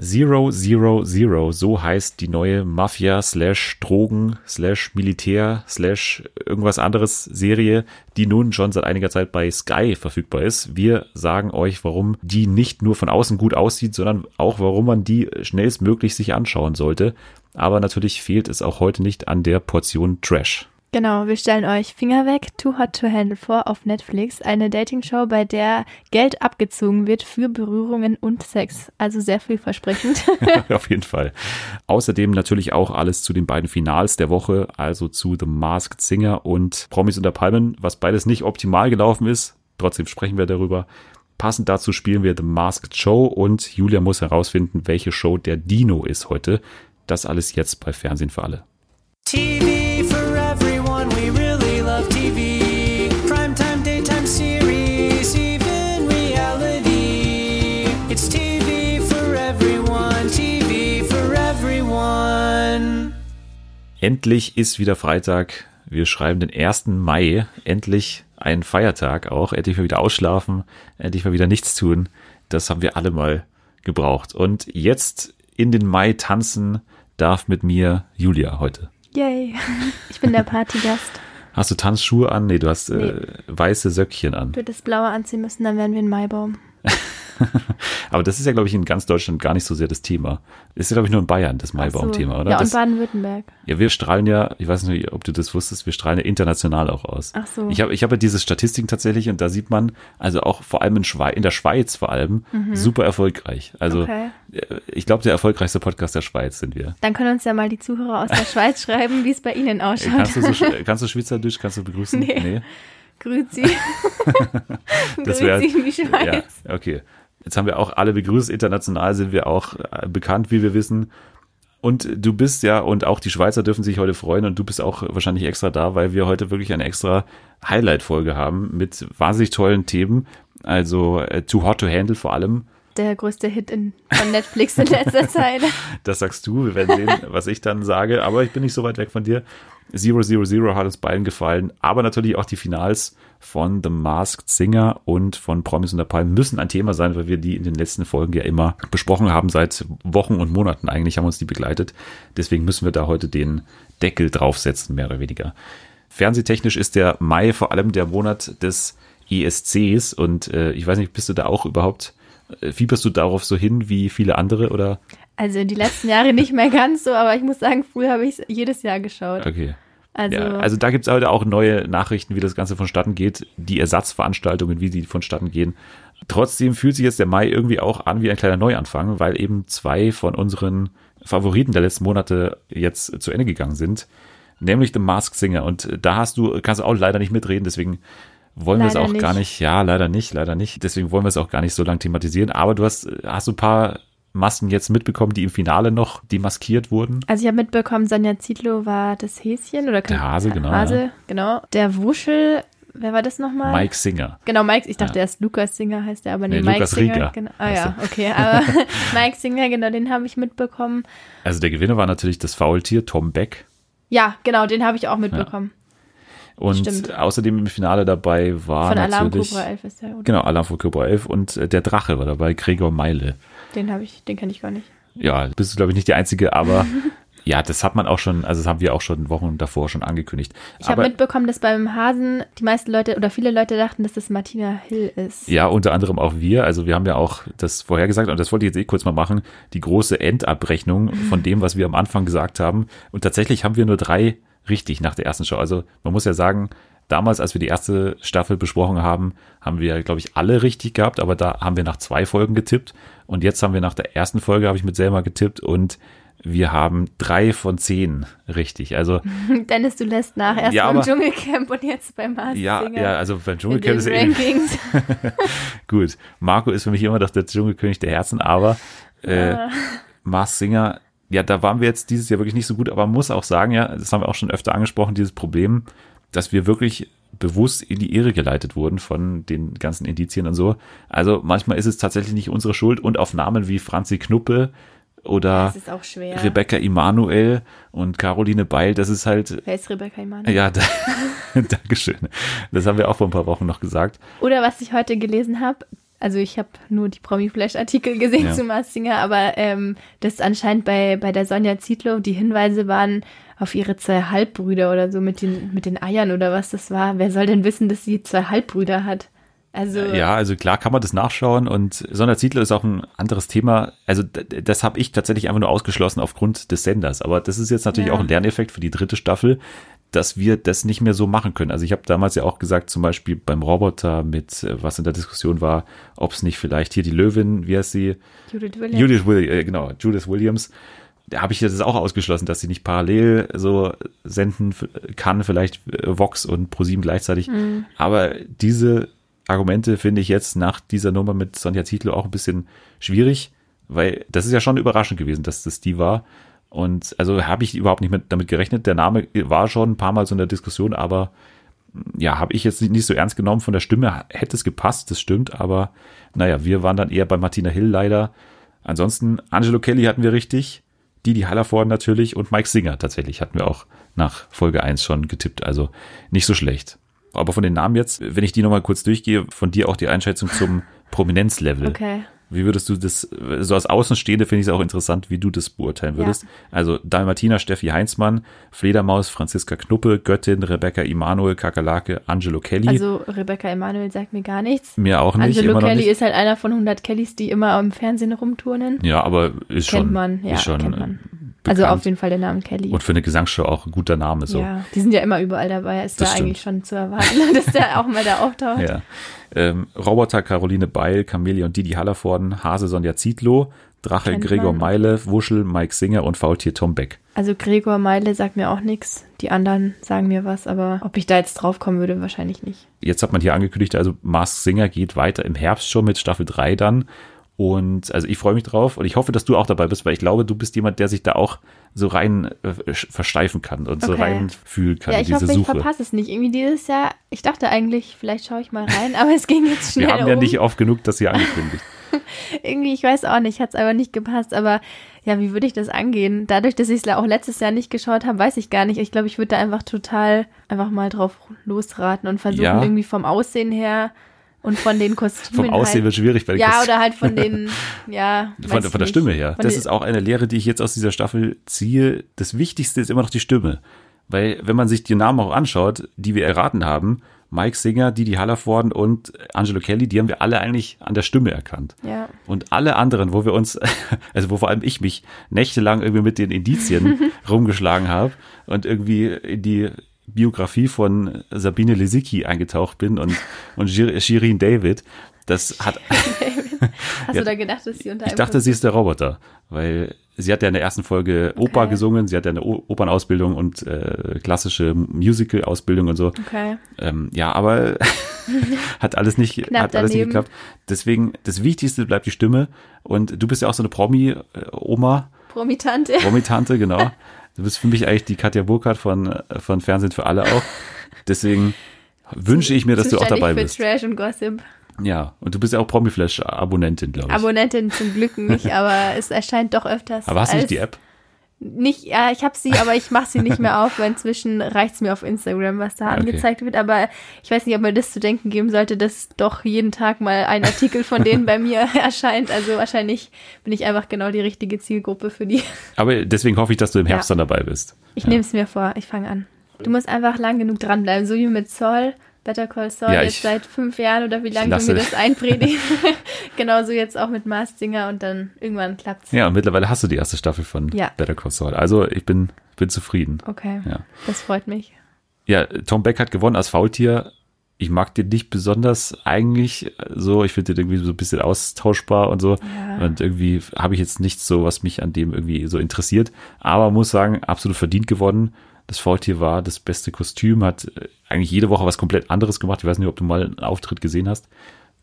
Zero Zero Zero, so heißt die neue Mafia slash Drogen slash Militär slash irgendwas anderes Serie, die nun schon seit einiger Zeit bei Sky verfügbar ist. Wir sagen euch, warum die nicht nur von außen gut aussieht, sondern auch warum man die schnellstmöglich sich anschauen sollte. Aber natürlich fehlt es auch heute nicht an der Portion Trash. Genau, wir stellen euch Finger weg, Too Hot to Handle vor auf Netflix. Eine Dating-Show, bei der Geld abgezogen wird für Berührungen und Sex. Also sehr vielversprechend. auf jeden Fall. Außerdem natürlich auch alles zu den beiden Finals der Woche, also zu The Masked Singer und Promis unter Palmen, was beides nicht optimal gelaufen ist. Trotzdem sprechen wir darüber. Passend dazu spielen wir The Masked Show und Julia muss herausfinden, welche Show der Dino ist heute. Das alles jetzt bei Fernsehen für alle. TV Endlich ist wieder Freitag. Wir schreiben den 1. Mai. Endlich ein Feiertag auch. Endlich mal wieder ausschlafen. Endlich mal wieder nichts tun. Das haben wir alle mal gebraucht. Und jetzt in den Mai tanzen darf mit mir Julia heute. Yay. Ich bin der Partygast. Hast du Tanzschuhe an? Nee, du hast nee. äh, weiße Söckchen an. Du hättest blaue anziehen müssen, dann wären wir ein Maibaum. Aber das ist ja, glaube ich, in ganz Deutschland gar nicht so sehr das Thema. Ist ja, glaube ich, nur in Bayern das Maibaum-Thema, so. oder? Ja, und Baden-Württemberg. Ja, wir strahlen ja, ich weiß nicht, ob du das wusstest, wir strahlen ja international auch aus. Ach so. Ich habe ich hab ja diese Statistiken tatsächlich und da sieht man, also auch vor allem in, Schweiz, in der Schweiz vor allem, mhm. super erfolgreich. Also okay. Äh, ich glaube, der erfolgreichste Podcast der Schweiz sind wir. Dann können uns ja mal die Zuhörer aus der Schweiz schreiben, wie es bei Ihnen ausschaut. Kannst du, so, kannst du Schweizerdeutsch, kannst du begrüßen? Nee. nee. Grüezi. das wäre, Grüezi in die Schweiz. Ja, okay. Jetzt haben wir auch alle begrüßt. International sind wir auch äh, bekannt, wie wir wissen. Und du bist ja, und auch die Schweizer dürfen sich heute freuen und du bist auch wahrscheinlich extra da, weil wir heute wirklich eine extra Highlight-Folge haben mit wahnsinnig tollen Themen. Also äh, Too Hot to Handle vor allem. Der größte Hit in, von Netflix in letzter Zeit. das sagst du, wir werden sehen, was ich dann sage, aber ich bin nicht so weit weg von dir. Zero Zero Zero hat uns beiden gefallen, aber natürlich auch die Finals von The Masked Singer und von Promis unter Palmen müssen ein Thema sein, weil wir die in den letzten Folgen ja immer besprochen haben, seit Wochen und Monaten eigentlich haben uns die begleitet. Deswegen müssen wir da heute den Deckel draufsetzen, mehr oder weniger. Fernsehtechnisch ist der Mai vor allem der Monat des ESCs und äh, ich weiß nicht, bist du da auch überhaupt, äh, fieberst du darauf so hin wie viele andere oder? Also die letzten Jahre nicht mehr ganz so, aber ich muss sagen, früher habe ich es jedes Jahr geschaut. Okay. Also, ja, also da gibt es heute auch neue Nachrichten, wie das Ganze vonstatten geht, die Ersatzveranstaltungen, wie sie vonstatten gehen. Trotzdem fühlt sich jetzt der Mai irgendwie auch an wie ein kleiner Neuanfang, weil eben zwei von unseren Favoriten der letzten Monate jetzt zu Ende gegangen sind, nämlich The Mask Singer. Und da hast du, kannst du auch leider nicht mitreden, deswegen wollen leider wir es auch nicht. gar nicht, ja, leider nicht, leider nicht. Deswegen wollen wir es auch gar nicht so lang thematisieren. Aber du hast, hast du ein paar Massen jetzt mitbekommen, die im Finale noch demaskiert wurden? Also ich habe mitbekommen, Sonja Zietlow war das Häschen oder der Hase, genau. Hase, ja. genau. Der Wuschel, wer war das nochmal? Mike Singer. Genau, Mike, ich dachte ja. erst Lukas Singer heißt der, aber nee, nee Mike Lukas Singer. Rieger. Genau. Ah ja, okay, aber Mike Singer, genau, den habe ich mitbekommen. Also der Gewinner war natürlich das Faultier, Tom Beck. Ja, genau, den habe ich auch mitbekommen. Ja. Und Stimmt. außerdem im Finale dabei war Von natürlich, Alarm Cobra 11 ist der, oder? Genau, Alarm von Cobra 11 und äh, der Drache war dabei, Gregor Meile. Den habe ich, den kenne ich gar nicht ja, bist du, glaube ich, nicht die Einzige, aber ja, das hat man auch schon, also das haben wir auch schon Wochen davor schon angekündigt. Ich habe mitbekommen, dass beim Hasen die meisten Leute oder viele Leute dachten, dass das Martina Hill ist. Ja, unter anderem auch wir. Also wir haben ja auch das vorhergesagt und das wollte ich jetzt eh kurz mal machen, die große Endabrechnung von dem, was wir am Anfang gesagt haben. Und tatsächlich haben wir nur drei richtig nach der ersten Show. Also man muss ja sagen, damals, als wir die erste Staffel besprochen haben, haben wir, glaube ich, alle richtig gehabt, aber da haben wir nach zwei Folgen getippt. Und jetzt haben wir nach der ersten Folge, habe ich mit Selma getippt und wir haben drei von zehn richtig. Also Dennis, du lässt nach erst ja, beim Dschungelcamp und jetzt beim Mars Ja, ja, also beim Dschungelcamp ist eh. Gut, Marco ist für mich immer noch der Dschungelkönig der Herzen, aber äh. Mars Singer, ja, da waren wir jetzt dieses Jahr wirklich nicht so gut, aber man muss auch sagen, ja, das haben wir auch schon öfter angesprochen, dieses Problem, dass wir wirklich bewusst in die Irre geleitet wurden von den ganzen Indizien und so. Also manchmal ist es tatsächlich nicht unsere Schuld und auf Namen wie Franzi Knuppe oder Rebecca Immanuel und Caroline Beil, das ist halt. Wer ist Rebecca Immanuel? Ja, da, Dankeschön. Das haben wir auch vor ein paar Wochen noch gesagt. Oder was ich heute gelesen habe, Also ich habe nur die Promi-Flash-Artikel gesehen Ja. zu Mars Singer, aber ähm, das anscheinend bei, bei der Sonja Zietlow, die Hinweise waren auf ihre zwei Halbbrüder oder so mit den, mit den Eiern oder was das war. Wer soll denn wissen, dass sie zwei Halbbrüder hat? Also Ja, also klar kann man das nachschauen und Sonderzietler ist auch ein anderes Thema. Also das habe ich tatsächlich einfach nur ausgeschlossen aufgrund des Senders. Aber das ist jetzt natürlich Ja. auch ein Lerneffekt für die dritte Staffel, dass wir das nicht mehr so machen können. Also ich habe damals ja auch gesagt, zum Beispiel beim Roboter mit, äh, was in der Diskussion war, ob es nicht vielleicht hier die Löwin, wie heißt sie? Judith Williams. Judith Williams, äh, genau, Judith Williams. Da habe ich das auch ausgeschlossen, dass sie nicht parallel so senden kann, vielleicht äh, Vox und ProSieben gleichzeitig. Aber diese Argumente finde ich jetzt nach dieser Nummer mit Sonja Zietlow auch ein bisschen schwierig, weil das ist ja schon überraschend gewesen, dass das die war. Und also habe ich überhaupt nicht mit, damit gerechnet. Der Name war schon ein paar Mal so in der Diskussion, aber ja, habe ich jetzt nicht so ernst genommen. Von der Stimme hätte es gepasst, das stimmt, aber naja, wir waren dann eher bei Martina Hill leider. Ansonsten, Angelo Kelly hatten wir richtig, Didi Hallervorden natürlich und Mike Singer tatsächlich hatten wir auch nach Folge 1 schon getippt, also nicht so schlecht. Aber von den Namen jetzt, wenn ich die nochmal kurz durchgehe, von dir auch die Einschätzung zum Prominenzlevel. Okay. Wie würdest du das, so als Außenstehende finde ich es auch interessant, wie du das beurteilen würdest. Also Dalmatina, Steffi Heinzmann, Fledermaus, Franziska Knuppe, Göttin, Rebecca Immanuel, Kakerlake, Angelo Kelly. Also Rebecca Emanuel sagt mir gar nichts. Mir auch nicht, Angelo Kelly nicht. ist halt einer von 100 Kellys, die immer im Fernsehen rumturnen. ja, aber ist schon, kennt man, ja, ist schon kennt man. Bekannt. Also auf jeden Fall der Name Kelly. und für eine Gesangsshow auch ein guter Name so. Ja, die sind ja immer überall dabei. Ist Das da stimmt. eigentlich schon zu erwarten, dass der auch mal da auftaucht. Ja. Ähm, Roboter Caroline Beil, Camelia und Didi Hallervorden, Hase Sonja Zietlow, Drache Kennt Gregor man. Meile, Wuschel Mike Singer und Faultier Tom Beck. Also Gregor Meile sagt mir auch nichts. Die anderen sagen mir was, aber ob ich da jetzt drauf kommen würde, wahrscheinlich nicht. Jetzt hat man hier angekündigt, also Mars Singer geht weiter im Herbst schon mit Staffel 3 dann. Und also ich freue mich drauf und ich hoffe, dass du auch dabei bist, weil ich glaube, du bist jemand, der sich da auch so rein äh, versteifen kann und so Okay. rein fühlen kann ja, ich diese hoffe, ich Suche. verpasse es nicht. Irgendwie dieses Jahr, ich dachte eigentlich, vielleicht schaue ich mal rein, aber es ging jetzt schnell Wir haben ja um. nicht oft genug das hier angekündigt. Irgendwie, ich weiß auch nicht, hat es einfach nicht gepasst, aber ja, wie würde ich das angehen? Dadurch, dass ich es auch letztes Jahr nicht geschaut habe, weiß ich gar nicht. Ich glaube, ich würde da einfach total einfach mal drauf losraten und versuchen, Ja. irgendwie vom Aussehen her und von den Kostümen. Vom Aussehen halt, wird schwierig, weil Ja, oder halt von den, ja. Von, von der. Stimme her. Von Das den- ist auch eine Lehre, die ich jetzt aus dieser Staffel ziehe. Das Wichtigste ist immer noch die Stimme. Weil, wenn man sich die Namen auch anschaut, die wir erraten haben, Mike Singer, Didi Hallervorden und Angelo Kelly, die haben wir alle eigentlich an der Stimme erkannt. Ja. Und alle anderen, wo wir uns, also wo vor allem ich mich nächtelang irgendwie mit den Indizien rumgeschlagen habe und irgendwie in die Biografie von Sabine Lisicki eingetaucht bin und, und Shir- Shirin David, das hat, Hast Ja, du da gedacht, dass sie unter ich dachte, sie ist der Roboter, weil sie hat ja in der ersten Folge Oper Okay. gesungen, sie hat ja eine O- Opernausbildung und äh, klassische Musical-Ausbildung und so. Okay. Ähm, ja, aber hat alles nicht, Knapp hat alles nicht geklappt. Deswegen, das Wichtigste bleibt die Stimme. Und du bist ja auch so eine Promi-Oma, Promitante. Promi-Tante, genau. Du bist für mich eigentlich die Katja Burkhardt von, äh, von Fernsehen für alle auch. Deswegen wünsche ich mir, dass du auch dabei für bist. Trash und Gossip. Ja, und du bist ja auch Promiflash-Abonnentin, glaube ich. Abonnentin zum Glück nicht, aber es erscheint doch öfters. aber hast du nicht die App? Nicht, ja, ich habe sie, aber ich mache sie nicht mehr auf, weil inzwischen reicht's mir auf Instagram, was da Ah, okay. angezeigt wird. Aber ich weiß nicht, ob mir das zu denken geben sollte, dass doch jeden Tag mal ein Artikel von denen bei mir erscheint. Also wahrscheinlich bin ich einfach genau die richtige Zielgruppe für die. Aber deswegen hoffe ich, dass du im Herbst Ja. dann dabei bist. Ich Ja. nehme es mir vor, ich fange an. Du musst einfach lang genug dranbleiben, so wie mit Saul. Better Call Saul Ja, jetzt seit fünf Jahren oder wie lange du mir das einpredigst. Genauso jetzt auch mit Mars Singer und dann irgendwann klappt's. Ja, und mittlerweile hast du die erste Staffel von Ja. Better Call Saul. Also ich bin, bin zufrieden. Okay, Ja. das freut mich. Ja, Tom Beck hat gewonnen als Faultier. Ich mag den nicht besonders eigentlich so. Ich finde den irgendwie so ein bisschen austauschbar und so. Ja. Und irgendwie habe ich jetzt nichts so, was mich an dem irgendwie so interessiert. Aber muss sagen, absolut verdient gewonnen. Das Faultier war das beste Kostüm, hat äh, eigentlich jede Woche was komplett anderes gemacht. Ich weiß nicht, ob du mal einen Auftritt gesehen hast.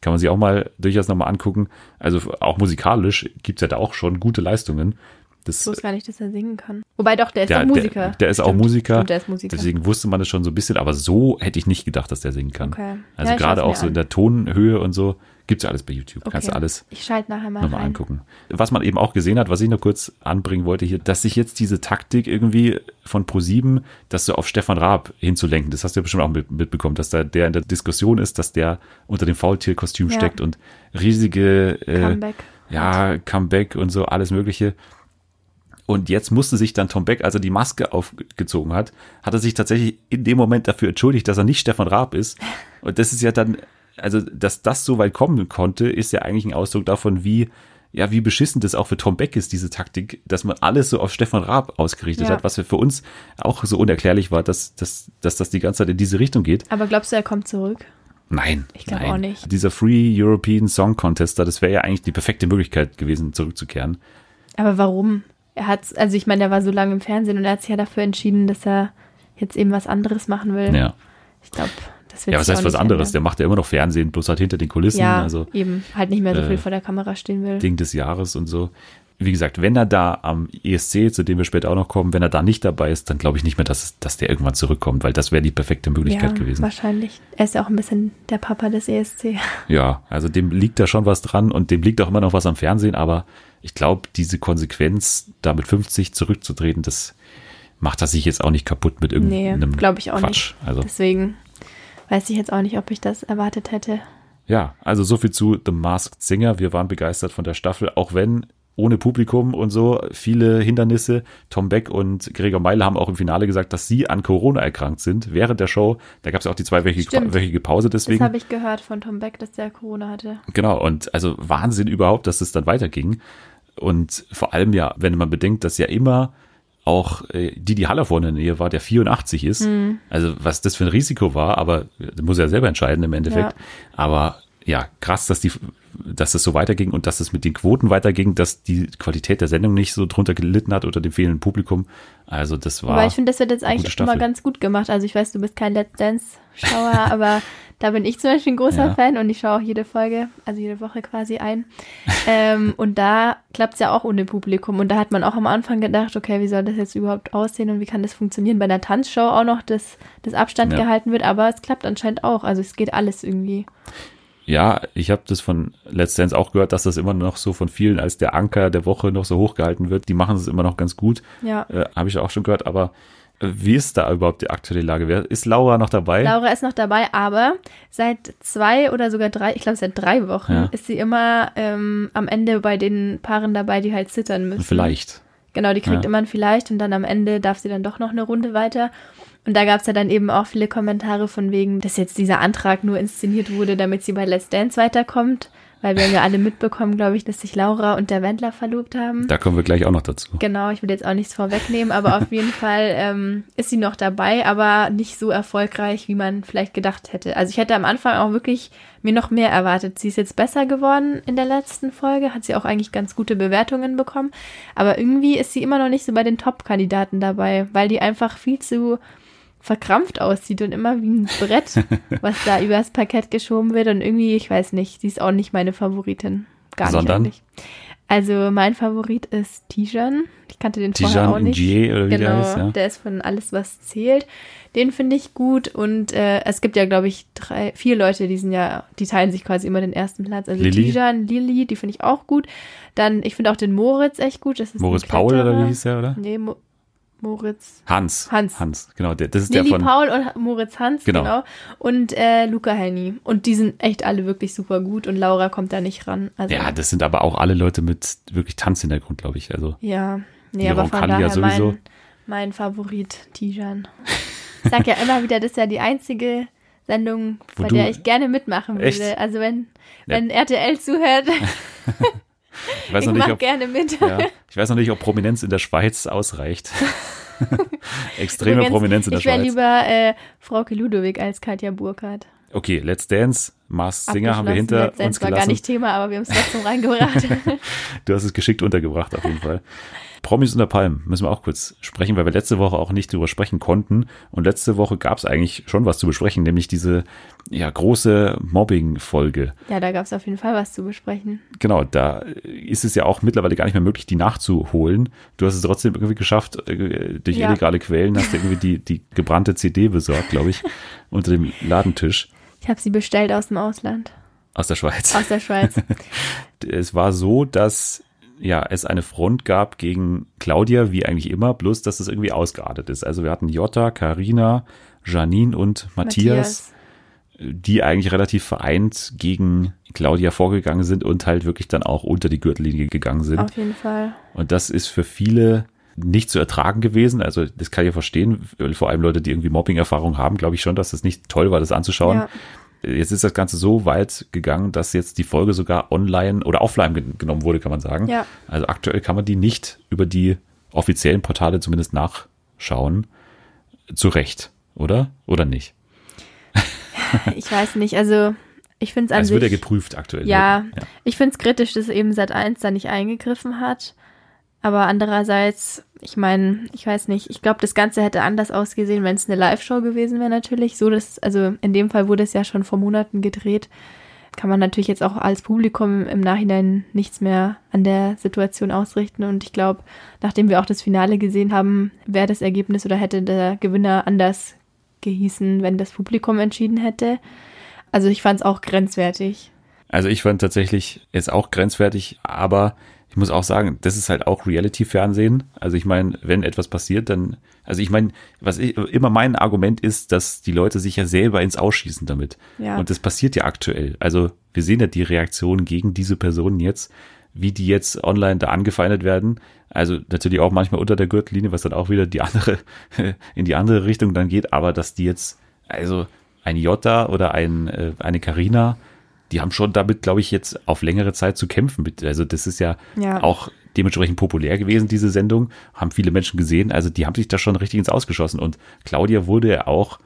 Kann man sich auch mal durchaus nochmal angucken. Also auch musikalisch gibt's ja da auch schon gute Leistungen. Das, Ich wusste gar nicht, dass er singen kann. Wobei doch, der ist der, doch Musiker. Der, der ist auch Musiker. Stimmt, der ist Musiker. Deswegen wusste man das schon so ein bisschen, aber so hätte ich nicht gedacht, dass der singen kann. Okay. Also Ja, gerade auch so in der Tonhöhe und so gibt's ja alles bei YouTube. Kannst du Okay. alles Ich schalte nachher mal nochmal rein. angucken. Was man eben auch gesehen hat, was ich noch kurz anbringen wollte hier, dass sich jetzt diese Taktik irgendwie von Pro7, das so auf Stefan Raab hinzulenken, das hast du ja bestimmt auch mit, mitbekommen, dass da der in der Diskussion ist, dass der unter dem Faultierkostüm Ja. steckt und riesige äh, Comeback. ja, Comeback und so, alles Mögliche. Und jetzt musste sich dann Tom Beck, als er die Maske aufgezogen hat, hat er sich tatsächlich in dem Moment dafür entschuldigt, dass er nicht Stefan Raab ist. Und das ist ja dann, also, dass das so weit kommen konnte, ist ja eigentlich ein Ausdruck davon, wie, ja, wie beschissen das auch für Tom Beck ist, diese Taktik, dass man alles so auf Stefan Raab ausgerichtet Ja. hat, was für uns auch so unerklärlich war, dass, dass, dass das die ganze Zeit in diese Richtung geht. Aber glaubst du, er kommt zurück? Nein. Ich glaub nein. auch nicht. Dieser Free European Song Contest, da, das wäre ja eigentlich die perfekte Möglichkeit gewesen, zurückzukehren. Aber warum? Er hat, also ich meine, er war so lange im Fernsehen und er hat sich ja dafür entschieden, dass er jetzt eben was anderes machen will. Ja. Ich glaube, Ja, was heißt was anderes? Der ändern. macht ja immer noch Fernsehen, bloß halt hinter den Kulissen, Ja, also eben, halt nicht mehr so äh, viel vor der Kamera stehen will. Ding des Jahres und so. Wie gesagt, wenn er da am ESC, zu dem wir später auch noch kommen, wenn er da nicht dabei ist, dann glaube ich nicht mehr, dass, dass der irgendwann zurückkommt, weil das wäre die perfekte Möglichkeit ja, gewesen. wahrscheinlich. Er ist ja auch ein bisschen der Papa des ESC. Ja, also dem liegt da schon was dran und dem liegt auch immer noch was am Fernsehen, aber ich glaube, diese Konsequenz, da mit 50 zurückzutreten, das macht er sich jetzt auch nicht kaputt mit Nee, irgendeinem glaube ich auch Quatsch. nicht. Also Deswegen weiß ich jetzt auch nicht, ob ich das erwartet hätte. Ja, also so viel zu The Masked Singer. Wir waren begeistert von der Staffel, auch wenn ohne Publikum und so viele Hindernisse. Tom Beck und Gregor Meile haben auch im Finale gesagt, dass sie an Corona erkrankt sind während der Show. Da gab es ja auch die zweiwöchige Pause Das deswegen. habe ich gehört von Tom Beck, dass der Corona hatte. Genau, und also Wahnsinn überhaupt, dass es dann weiterging. Und vor allem ja, wenn man bedenkt, dass ja immer auch äh, Didi Haller vorne in der Nähe war, der 84 ist. Mhm. Also was das für ein Risiko war, aber das muss er ja selber entscheiden im Endeffekt. Ja. Aber ja, krass, dass die, dass es so weiterging und dass es mit den Quoten weiterging, dass die Qualität der Sendung nicht so drunter gelitten hat unter dem fehlenden Publikum. Also das war. Aber ich finde, das wird jetzt eigentlich immer ganz gut gemacht. Also ich weiß, du bist kein Let's Dance-Schauer, aber da bin ich zum Beispiel ein großer Ja. Fan und ich schaue auch jede Folge, also jede Woche quasi ein. ähm, und da klappt es ja auch ohne Publikum. Und da hat man auch am Anfang gedacht, okay, wie soll das jetzt überhaupt aussehen und wie kann das funktionieren? Bei einer Tanzshow auch noch, dass das Abstand Ja. gehalten wird, aber es klappt anscheinend auch. Also es geht alles irgendwie. Ja, ich habe das von Let's Dance auch gehört, dass das immer noch so von vielen als der Anker der Woche noch so hochgehalten wird. Die machen es immer noch ganz gut. Ja. Äh, habe ich auch schon gehört, aber äh, wie ist da überhaupt die aktuelle Lage? Ist Laura noch dabei? Laura ist noch dabei, aber seit zwei oder sogar drei, ich glaube seit drei Wochen, Ja. ist sie immer ähm, am Ende bei den Paaren dabei, die halt zittern müssen. Vielleicht. Genau, die kriegt Ja. immer ein Vielleicht und dann am Ende darf sie dann doch noch eine Runde weiter. Und da gab es ja dann eben auch viele Kommentare von wegen, dass jetzt dieser Antrag nur inszeniert wurde, damit sie bei Let's Dance weiterkommt. Weil wir haben ja alle mitbekommen, glaube ich, dass sich Laura und der Wendler verlobt haben. Da kommen wir gleich auch noch dazu. Genau, ich will jetzt auch nichts vorwegnehmen, aber auf jeden Fall ähm, ist sie noch dabei, aber nicht so erfolgreich, wie man vielleicht gedacht hätte. Also ich hätte am Anfang auch wirklich mir noch mehr erwartet. Sie ist jetzt besser geworden in der letzten Folge, hat sie auch eigentlich ganz gute Bewertungen bekommen, aber irgendwie ist sie immer noch nicht so bei den Top-Kandidaten dabei, weil die einfach viel zu verkrampft aussieht und immer wie ein Brett, was da übers Parkett geschoben wird und irgendwie, ich weiß nicht, sie ist auch nicht meine Favoritin. Gar nicht Sondern? eigentlich. Also mein Favorit ist Tijan. Ich kannte den vorher auch Tijan nicht. Ngier oder wie genau, der heißt, ja. der ist von Alles, was zählt. Den finde ich gut und äh, es gibt ja, glaube ich, drei, vier Leute, die sind ja, die teilen sich quasi immer den ersten Platz. Also Lilly. Tijan, Lilly, die finde ich auch gut. Dann, ich finde auch den Moritz echt gut. Das ist Moritz Paul oder wie hieß der, oder? Nee, Mo Moritz. Hans. Hans. Hans, genau. Der, das ist Lilly der von. Paul und Moritz Hans, Genau. genau. Und äh, Luca Henny. Und die sind echt alle wirklich super gut und Laura kommt da nicht ran. Also, Ja, das sind aber auch alle Leute mit wirklich Tanzhintergrund, glaube ich. Also Ja, nee, aber von Roncalli ja daher sowieso. mein, mein Favorit, Tijan. Ich sag ja immer wieder, das ist ja die einzige Sendung, Wo bei der ich gerne mitmachen Echt? würde. Also wenn, Ja. wenn RTL zuhört, ich weiß ich noch nicht, ob, gerne mit. ja, ich weiß noch nicht, ob Prominenz in der Schweiz ausreicht. Extreme Prominenz in der ich wäre Schweiz. lieber äh, Frauke Ludowig als Katja Burkhardt. Okay, Let's Dance Mars Singer haben wir hinter Let's uns war gelassen. gar nicht Thema, aber wir haben es trotzdem reingebracht. Du hast es geschickt untergebracht auf jeden Fall. Promis unter Palmen müssen wir auch kurz sprechen, weil wir letzte Woche auch nicht drüber sprechen konnten. Und letzte Woche gab es eigentlich schon was zu besprechen, nämlich diese ja, große Mobbing-Folge. ja, da gab es auf jeden Fall was zu besprechen. Genau, da ist es ja auch mittlerweile gar nicht mehr möglich, die nachzuholen. Du hast es trotzdem irgendwie geschafft, äh, durch Ja. illegale Quellen hast du irgendwie die, die gebrannte CD besorgt, glaube ich, unter dem Ladentisch Ich habe sie bestellt aus dem Ausland, aus der Schweiz. aus der Schweiz. es war so, dass ja es eine Front gab gegen Claudia, wie eigentlich immer, bloß dass es irgendwie ausgeartet ist. Also wir hatten Jota, Karina, Janine und Matthias, die eigentlich relativ vereint gegen Claudia vorgegangen sind und halt wirklich dann auch unter die Gürtellinie gegangen sind. Auf jeden Fall. Und das ist für viele nicht zu ertragen gewesen. Also das kann ich ja verstehen. Vor allem Leute, die irgendwie Mobbing-Erfahrung haben, glaube ich schon, dass das nicht toll war, das anzuschauen. Ja. Jetzt ist das Ganze so weit gegangen, dass jetzt die Folge sogar online oder offline gen- genommen wurde, kann man sagen. Ja. Also aktuell kann man die nicht über die offiziellen Portale zumindest nachschauen. Zu Recht, oder? Oder nicht? Ich weiß nicht, also ich finde es an Also wird ja geprüft aktuell. ja, ja. ich finde es kritisch, dass eben Sat 1 da nicht eingegriffen hat. Aber andererseits, ich meine, ich weiß nicht, ich glaube, das Ganze hätte anders ausgesehen, wenn es eine Live-Show gewesen wäre natürlich. So, dass, also in dem Fall wurde es ja schon vor Monaten gedreht. Kann man natürlich jetzt auch als Publikum im Nachhinein nichts mehr an der Situation ausrichten. Und ich glaube, nachdem wir auch das Finale gesehen haben, wäre das Ergebnis oder hätte der Gewinner anders gehießen, wenn das Publikum entschieden hätte. Also ich fand es auch grenzwertig. Also ich fand tatsächlich jetzt auch grenzwertig, aber ich muss auch sagen, das ist halt auch Reality-Fernsehen. Also ich meine, wenn etwas passiert, dann, also ich meine, was ich, immer mein Argument ist, dass die Leute sich ja selber ins Ausschießen damit. Ja. Und das passiert ja aktuell. Also wir sehen ja die Reaktion gegen diese Personen jetzt, wie die jetzt online da angefeindet werden. Also natürlich auch manchmal unter der Gürtellinie, was dann auch wieder die andere, in die andere Richtung dann geht, aber dass die jetzt, also ein Jota oder ein, äh, eine Carina, die haben schon damit, glaube ich, jetzt auf längere Zeit zu kämpfen. Mit, also das ist ja, Ja. auch dementsprechend populär gewesen, diese Sendung, haben viele Menschen gesehen. Also die haben sich da schon richtig ins Ausgeschossen. Und Claudia wurde ja auch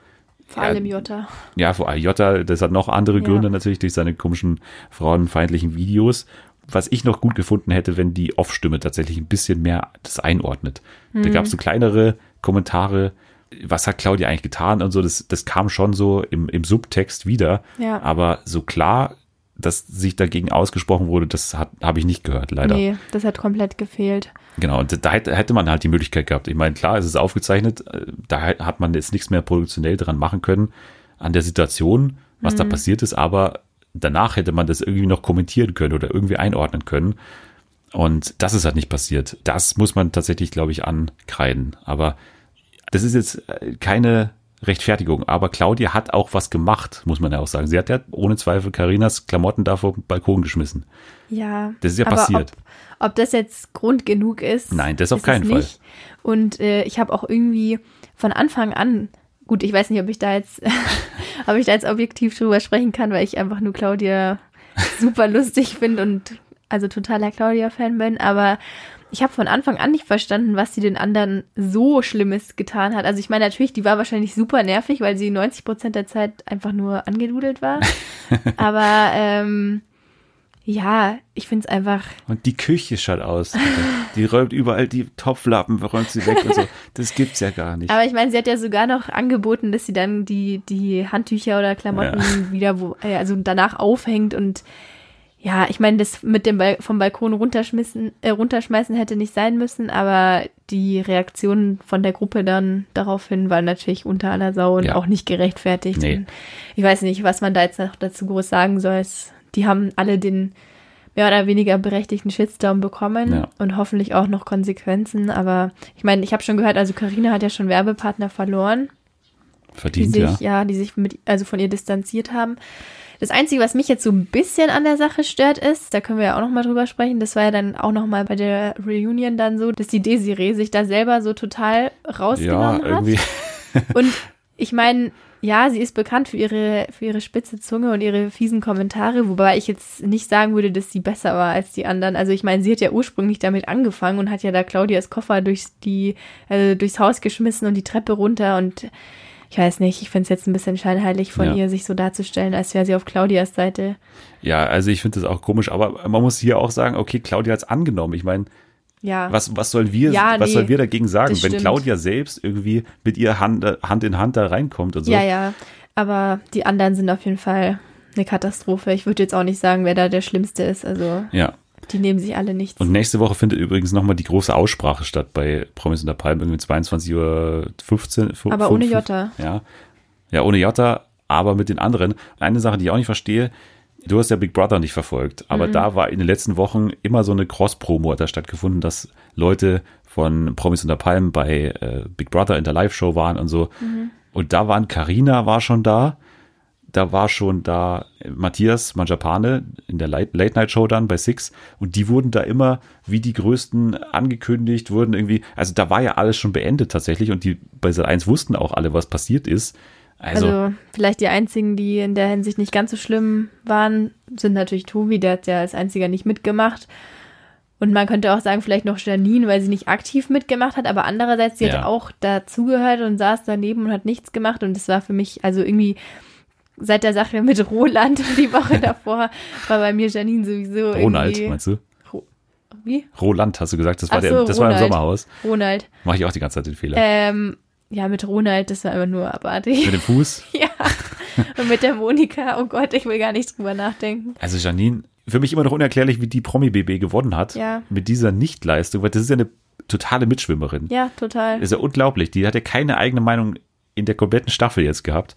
Vor Ja, allem Jota. ja, vor allem Jota, das hat noch andere Ja. Gründe natürlich durch seine komischen frauenfeindlichen Videos. Was ich noch gut gefunden hätte, wenn die Off-Stimme tatsächlich ein bisschen mehr das einordnet. Da Mhm. gab es so kleinere Kommentare, was hat Claudia eigentlich getan und so, das, das kam schon so im, im Subtext wieder. Ja. Aber so klar, dass sich dagegen ausgesprochen wurde, das habe ich nicht gehört, leider. Nee, das hat komplett gefehlt. Genau, und da hätte, hätte man halt die Möglichkeit gehabt. Ich meine, klar, es ist aufgezeichnet, äh, da hat man jetzt nichts mehr produktionell dran machen können an der Situation, was da passiert ist, aber danach hätte man das irgendwie noch kommentieren können oder irgendwie einordnen können. Und das ist halt nicht passiert. Das muss man tatsächlich, glaube ich, ankreiden. Aber das ist jetzt äh, keine Rechtfertigung. Aber Claudia hat auch was gemacht, muss man ja auch sagen. Sie hat ja ohne Zweifel Karinas Klamotten da vom Balkon geschmissen. Ja. Das ist ja passiert. Ob, ob das jetzt Grund genug ist. Nein, das auf keinen Fall. Und äh, ich habe auch irgendwie von Anfang an, gut, ich weiß nicht, ob ich da jetzt, ob ich da jetzt objektiv drüber sprechen kann, weil ich einfach nur Claudia super lustig finde und also totaler Claudia-Fan bin, aber ich habe von Anfang an nicht verstanden, was sie den anderen so Schlimmes getan hat. Also ich meine natürlich, die war wahrscheinlich super nervig, weil sie 90 Prozent der Zeit einfach nur angedudelt war. aber ähm, ja, ich finde es einfach Und die Küche schaut aus. Die räumt überall die Topflappen, räumt sie weg und so. Das gibt's ja gar nicht. Aber ich meine, sie hat ja sogar noch angeboten, dass sie dann die, die Handtücher oder Klamotten wieder wo, äh, also danach aufhängt und ja, ich meine, das mit dem Bal vom Balkon runterschmissen, äh, runterschmeißen hätte nicht sein müssen, aber die Reaktion von der Gruppe dann daraufhin war natürlich unter aller Sau und Ja. auch nicht gerechtfertigt. Nee. Ich weiß nicht, was man da jetzt noch dazu groß sagen soll. Die haben alle den mehr oder weniger berechtigten Shitstorm bekommen Ja. und hoffentlich auch noch Konsequenzen. Aber ich meine, ich habe schon gehört, also Karina hat ja schon Werbepartner verloren, die Verdient, sich, ja. ja, die sich mit, also von ihr distanziert haben. Das Einzige, was mich jetzt so ein bisschen an der Sache stört, ist, da können wir ja auch noch mal drüber sprechen, das war ja dann auch noch mal bei der Reunion dann so, dass die Desiree sich da selber so total Ja, rausgenommen hat. irgendwie. Und ich meine, ja, sie ist bekannt für ihre, für ihre spitze Zunge und ihre fiesen Kommentare, wobei ich jetzt nicht sagen würde, dass sie besser war als die anderen. Also ich meine, sie hat ja ursprünglich damit angefangen und hat ja da Claudias Koffer durchs, die, äh, durchs Haus geschmissen und die Treppe runter und ich weiß nicht, ich finde es jetzt ein bisschen scheinheilig von Ja. ihr, sich so darzustellen, als wäre sie auf Claudias Seite. Ja, also ich finde das auch komisch, aber man muss hier auch sagen, okay, Claudia hat's angenommen. Ich meine, Ja. was, was sollen wir, Ja, was nee, sollen wir dagegen sagen, wenn stimmt. Claudia selbst irgendwie mit ihr Hand, Hand in Hand da reinkommt und so? Ja, ja. Aber die anderen sind auf jeden Fall eine Katastrophe. Ich würde jetzt auch nicht sagen, wer da der Schlimmste ist. Also ja. Die nehmen sich alle nichts. Und nächste Woche findet übrigens nochmal die große Aussprache statt bei Promis unter Palmen, irgendwie 22.15 Uhr. Aber ohne Jota. Ja. Ja, ohne Jota, aber mit den anderen. Eine Sache, die ich auch nicht verstehe, du hast ja Big Brother nicht verfolgt, aber Mhm. da war in den letzten Wochen immer so eine Cross-Promo da stattgefunden, dass Leute von Promis unter Palmen bei äh, Big Brother in der Live-Show waren und so. Mhm. Und da waren Karina war schon da, da war schon da Matthias Manjapane in der Late Late Night Show dann bei Six und die wurden da immer wie die größten angekündigt, wurden irgendwie, also da war ja alles schon beendet tatsächlich und die bei Sat 1 wussten auch alle, was passiert ist. Also, Also, vielleicht die einzigen, die in der Hinsicht nicht ganz so schlimm waren, sind natürlich Tobi, der hat ja als einziger nicht mitgemacht. Und man könnte auch sagen, vielleicht noch Janine, weil sie nicht aktiv mitgemacht hat, aber andererseits, sie Ja. hat auch dazugehört und saß daneben und hat nichts gemacht. Und das war für mich, also irgendwie seit der Sache mit Roland die Woche davor, war bei mir Janine sowieso Ronald, irgendwie. meinst du? Wie? Roland hast du gesagt, das war, Ach der, so, das war im. Sommerhaus. Ronald. Mache ich auch die ganze Zeit den Fehler. Ähm, ja, mit Ronald, das war immer nur abartig. Mit dem Fuß. ja. Und mit der Monika, oh Gott, ich will gar nicht drüber nachdenken. Also Janine, für mich immer noch unerklärlich, wie die Promi-BB gewonnen hat. Ja. Mit dieser Nichtleistung, weil das ist ja eine totale Mitschwimmerin. Ja, total. Das ist ja unglaublich. Die hat ja keine eigene Meinung in der kompletten Staffel jetzt gehabt.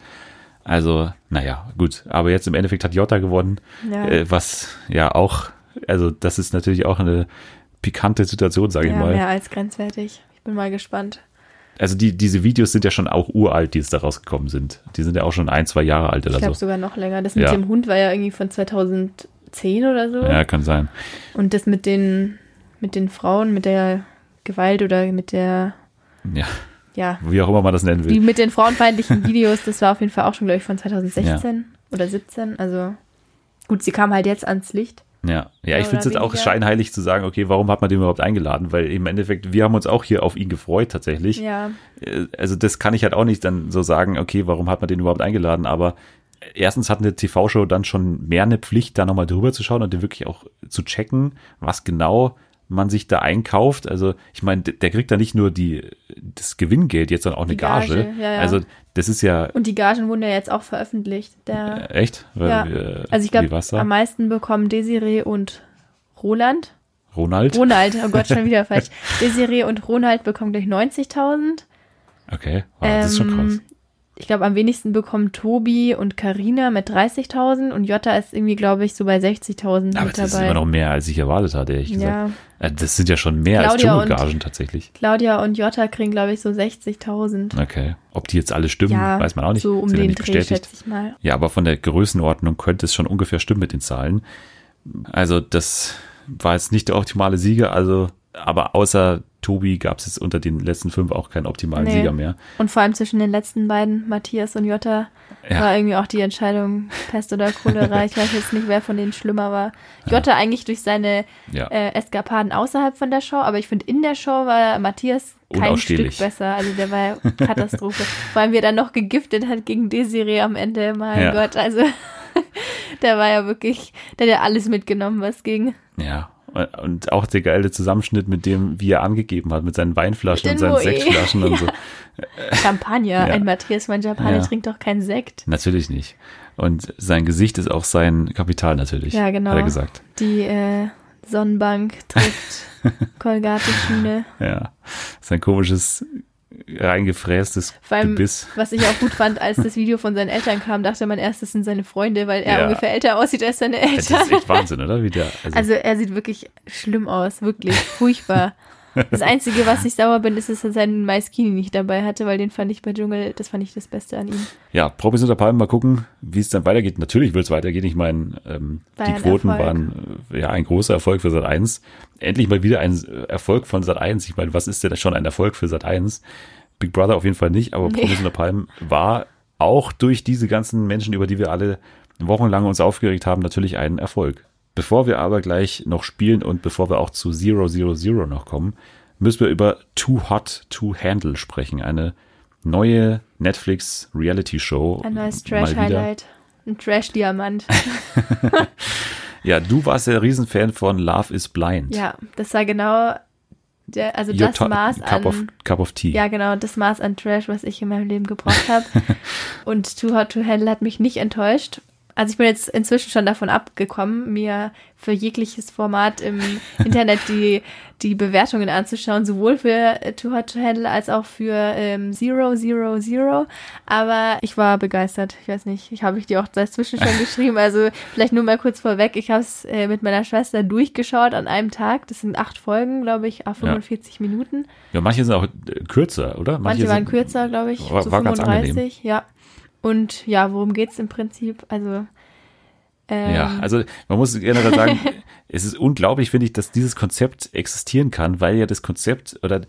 Also, naja, gut. Aber jetzt im Endeffekt hat Jota gewonnen, Ja. äh, was ja auch, also das ist natürlich auch eine pikante Situation, sage ich ja, mal. mehr als grenzwertig. Ich bin mal gespannt. Also die, diese Videos sind ja schon auch uralt, die jetzt da rausgekommen sind. Die sind ja auch schon ein, zwei Jahre alt Ich oder glaube so. sogar noch länger. Das mit Ja. dem Hund war ja irgendwie von 2010 oder so. Ja, kann sein. Und das mit den, mit den Frauen, mit der Gewalt oder mit der, Ja, ja, wie auch immer man das nennen die will. mit den frauenfeindlichen Videos, das war auf jeden Fall auch schon, glaube ich, von 2016 oder 17. Also gut, sie kam halt jetzt ans Licht. Ja, ja ich finde es jetzt auch scheinheilig zu sagen, okay, warum hat man den überhaupt eingeladen? Weil im Endeffekt, wir haben uns auch hier auf ihn gefreut tatsächlich. Ja, Äh, Also das kann ich halt auch nicht dann so sagen, okay, warum hat man den überhaupt eingeladen? Aber erstens hat eine TV-Show dann schon mehr eine Pflicht, da nochmal drüber zu schauen und den wirklich auch zu checken, was genau man sich da einkauft. Also ich meine, der kriegt da nicht nur die das Gewinngeld jetzt, sondern auch eine Gage, Gage. ja, ja. Also das ist ja und die Gagen wurden ja jetzt auch veröffentlicht. Der, äh, echt. Weil, ja. äh, Also ich glaube, am meisten bekommen Desiree und Roland. Ronald. Ronald, oh Gott, schon wieder falsch. Desiree und Ronald bekommen gleich 90.000. Okay, wow, das ist schon krass. Ich glaube, am wenigsten bekommen Tobi und Karina mit 30.000 und Jota ist irgendwie, glaube ich, so bei 60.000 Aber mit das ist dabei. immer noch mehr, als ich erwartet hatte, ehrlich gesagt. ja, Äh, Das sind ja schon mehr Claudia als Dschungelgagen tatsächlich. Claudia und Jota kriegen, glaube ich, so 60.000. Okay. Ob die jetzt alle stimmen, Ja, weiß man auch nicht. so um Sind ja den nicht Dreh, schätze ich mal. Ja, aber von der Größenordnung könnte es schon ungefähr stimmen mit den Zahlen. Also das war jetzt nicht der optimale Sieger, also aber außer Tobi gab es jetzt unter den letzten fünf auch keinen optimalen Nee. Sieger mehr. Und vor allem zwischen den letzten beiden, Matthias und Jota, Ja. war irgendwie auch die Entscheidung Pest oder Cholera. ich weiß jetzt nicht, wer von denen schlimmer war. Jota eigentlich durch seine Ja. äh, Eskapaden außerhalb von der Show, aber ich finde, in der Show war Matthias kein Stück besser. Also der war ja Katastrophe. Vor allem, wie er dann noch gegiftet hat gegen Desiree am Ende. Mein Ja. Gott, also der war ja wirklich, der hat ja alles mitgenommen, was ging. Ja. Und auch der geile Zusammenschnitt mit dem, wie er angegeben hat, mit seinen Weinflaschen Mit und seinen Moe. Sechsflaschen und so. Champagner. Ja. Ein Matthias Manjapane Ja. trinkt doch keinen Sekt. Natürlich nicht. Und sein Gesicht ist auch sein Kapital natürlich. Ja, genau. Hat er gesagt. Die äh, Sonnenbank trifft Kolgate-Schiene. Ja. Sein komisches, reingefrästes Vor allem, Gebiss. was ich auch gut fand, als das Video von seinen Eltern kam, dachte man erst, das sind seine Freunde, weil er Ja. ungefähr älter aussieht als seine Das Eltern. ist echt Wahnsinn, oder? Wie der, also, Also er sieht wirklich schlimm aus, wirklich furchtbar. Das Einzige, was ich sauer bin, ist, dass er seinen Maiskini nicht dabei hatte, weil den fand ich bei Dschungel, das fand ich das Beste an ihm. ja, Promis unter Palmen, mal gucken, wie es dann weitergeht. Natürlich wird es weitergehen. Ich meine, ähm, die Quoten Erfolg. waren äh, ja ein großer Erfolg für Sat 1. Endlich mal wieder ein äh, Erfolg von Sat 1. Ich meine, was ist denn schon ein Erfolg für Sat 1? Big Brother auf jeden Fall nicht, aber Nee. Promis unter Palmen war auch durch diese ganzen Menschen, über die wir alle wochenlang uns aufgeregt haben, natürlich ein Erfolg. Bevor wir aber gleich noch spielen und bevor wir auch zu Zero Zero Zero noch kommen, müssen wir über Too Hot to Handle sprechen. Eine neue Netflix Reality Show. Ein neues mal wieder. Trash-Highlight. Ein Trash-Diamant. Ja, du warst ja Riesenfan von Love is Blind. ja, das war genau der, also Your das Maß cup an. of, cup of Tea. Ja, genau, das Maß an Trash, was ich in meinem Leben gebraucht habe. Und Too Hot to Handle hat mich nicht enttäuscht. Also ich bin jetzt inzwischen schon davon abgekommen, mir für jegliches Format im Internet die, die Bewertungen anzuschauen, sowohl für äh, Too Hot to Handle als auch für ähm, Zero, Zero, Zero. Aber ich war begeistert. Ich weiß nicht, ich habe ich dir auch dazwischen schon geschrieben. Also vielleicht nur mal kurz vorweg. Ich habe es äh, mit meiner Schwester durchgeschaut an einem Tag. Das sind acht Folgen, glaube ich, auf 45 Minuten. Ja, manche sind auch äh, kürzer, oder? Manche, waren sind, kürzer, glaube ich, War- so war ganz 35, ja. Und ja, worum geht's im Prinzip? Also ähm, Ja, also man muss generell sagen, es ist unglaublich, finde ich, dass dieses Konzept existieren kann, weil ja das Konzept oder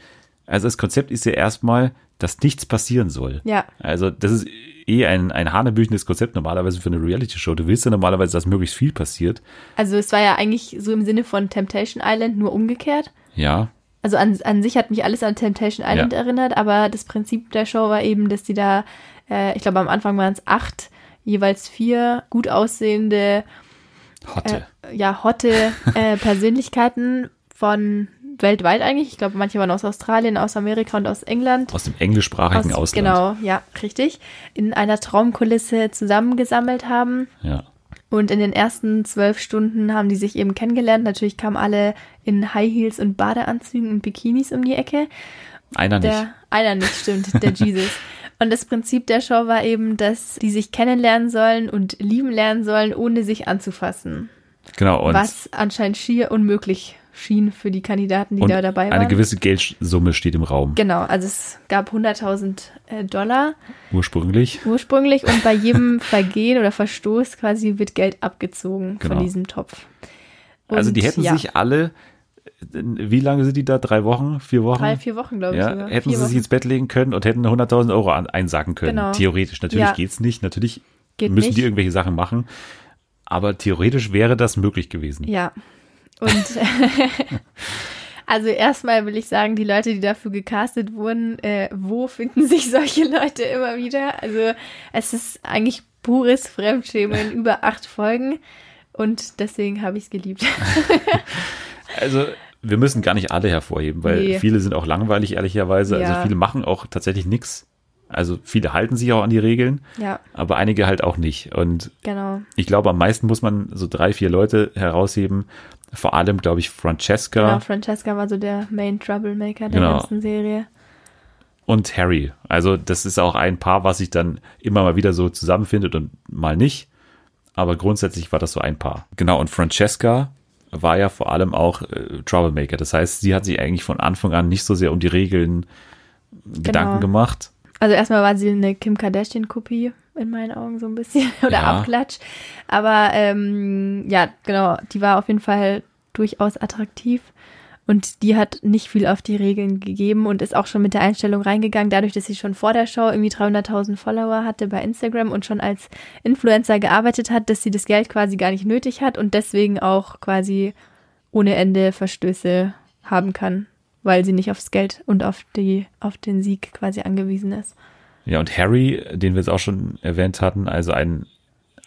also das Konzept ist ja erstmal, dass nichts passieren soll. ja, Also das ist eh ein, ein hanebüchendes Konzept normalerweise für eine Reality-Show. Du willst ja normalerweise, dass möglichst viel passiert. also es war ja eigentlich so im Sinne von Temptation Island, nur umgekehrt. Ja, Also an, an sich hat mich alles an Temptation Island Ja. erinnert, aber das Prinzip der Show war eben, dass die da, äh, ich glaube am Anfang waren es acht, jeweils vier gut aussehende Hotte. äh, ja, hotte äh, Persönlichkeiten von weltweit eigentlich. Ich glaube, manche waren aus Australien, aus Amerika und aus England. Aus dem englischsprachigen Aus- Ausland. Genau, ja, richtig. In einer Traumkulisse zusammengesammelt haben. Ja. Und in den ersten zwölf Stunden haben die sich eben kennengelernt. Natürlich kamen alle in High Heels und Badeanzügen und Bikinis um die Ecke. Einer nicht. Der, einer nicht, stimmt, der Jesus. Und das Prinzip der Show war eben, dass die sich kennenlernen sollen und lieben lernen sollen, ohne sich anzufassen. Genau. Und, was anscheinend schier unmöglich schien für die Kandidaten, die und da dabei waren. eine gewisse Geldsumme steht im Raum. Genau, also es gab 100.000 äh, Dollar Ursprünglich. ursprünglich und bei jedem Vergehen oder Verstoß quasi wird Geld abgezogen Genau. von diesem Topf. also die Und hätten ja, sich alle, wie lange sind die da? Drei Wochen? Vier Wochen? drei, vier Wochen, glaube ich Ja, sogar. hätten vier sie sich Wochen. ins Bett legen können und hätten 100.000 Euro an, einsacken können. Genau. Theoretisch. Natürlich Ja. geht's nicht. Natürlich Geht müssen nicht. die irgendwelche Sachen machen. Aber theoretisch wäre das möglich gewesen. Ja. Und also erstmal will ich sagen, die Leute, die dafür gecastet wurden, äh, wo finden sich solche Leute immer wieder? Also es ist eigentlich pures Fremdschämen in über acht Folgen und deswegen habe ich es geliebt. Also wir müssen gar nicht alle hervorheben, weil Nee. viele sind auch langweilig, ehrlicherweise. Ja. Also viele machen auch tatsächlich nichts. Also viele halten sich auch an die Regeln, ja, aber einige halt auch nicht. Und genau. ich glaube, am meisten muss man so drei, vier Leute herausheben. Vor allem, glaube ich, Francesca Genau, Francesca war so der Main Troublemaker der Genau. ganzen Serie. und Harry. Also das ist auch ein Paar, was sich dann immer mal wieder so zusammenfindet und mal nicht. Aber grundsätzlich war das so ein Paar. Genau, und Francesca war ja vor allem auch äh, Troublemaker. Das heißt, sie hat sich eigentlich von Anfang an nicht so sehr um die Regeln Gedanken gemacht. Also erstmal war sie eine Kim Kardashian-Kopie in meinen Augen so ein bisschen oder Ja. Abklatsch. Aber ähm, ja, genau, die war auf jeden Fall durchaus attraktiv und die hat nicht viel auf die Regeln gegeben und ist auch schon mit der Einstellung reingegangen, dadurch, dass sie schon vor der Show irgendwie 300.000 Follower hatte bei Instagram und schon als Influencer gearbeitet hat, dass sie das Geld quasi gar nicht nötig hat und deswegen auch quasi ohne Ende Verstöße haben kann, weil sie nicht aufs Geld und auf die auf den Sieg quasi angewiesen ist. Ja, und Harry, den wir jetzt auch schon erwähnt hatten, also ein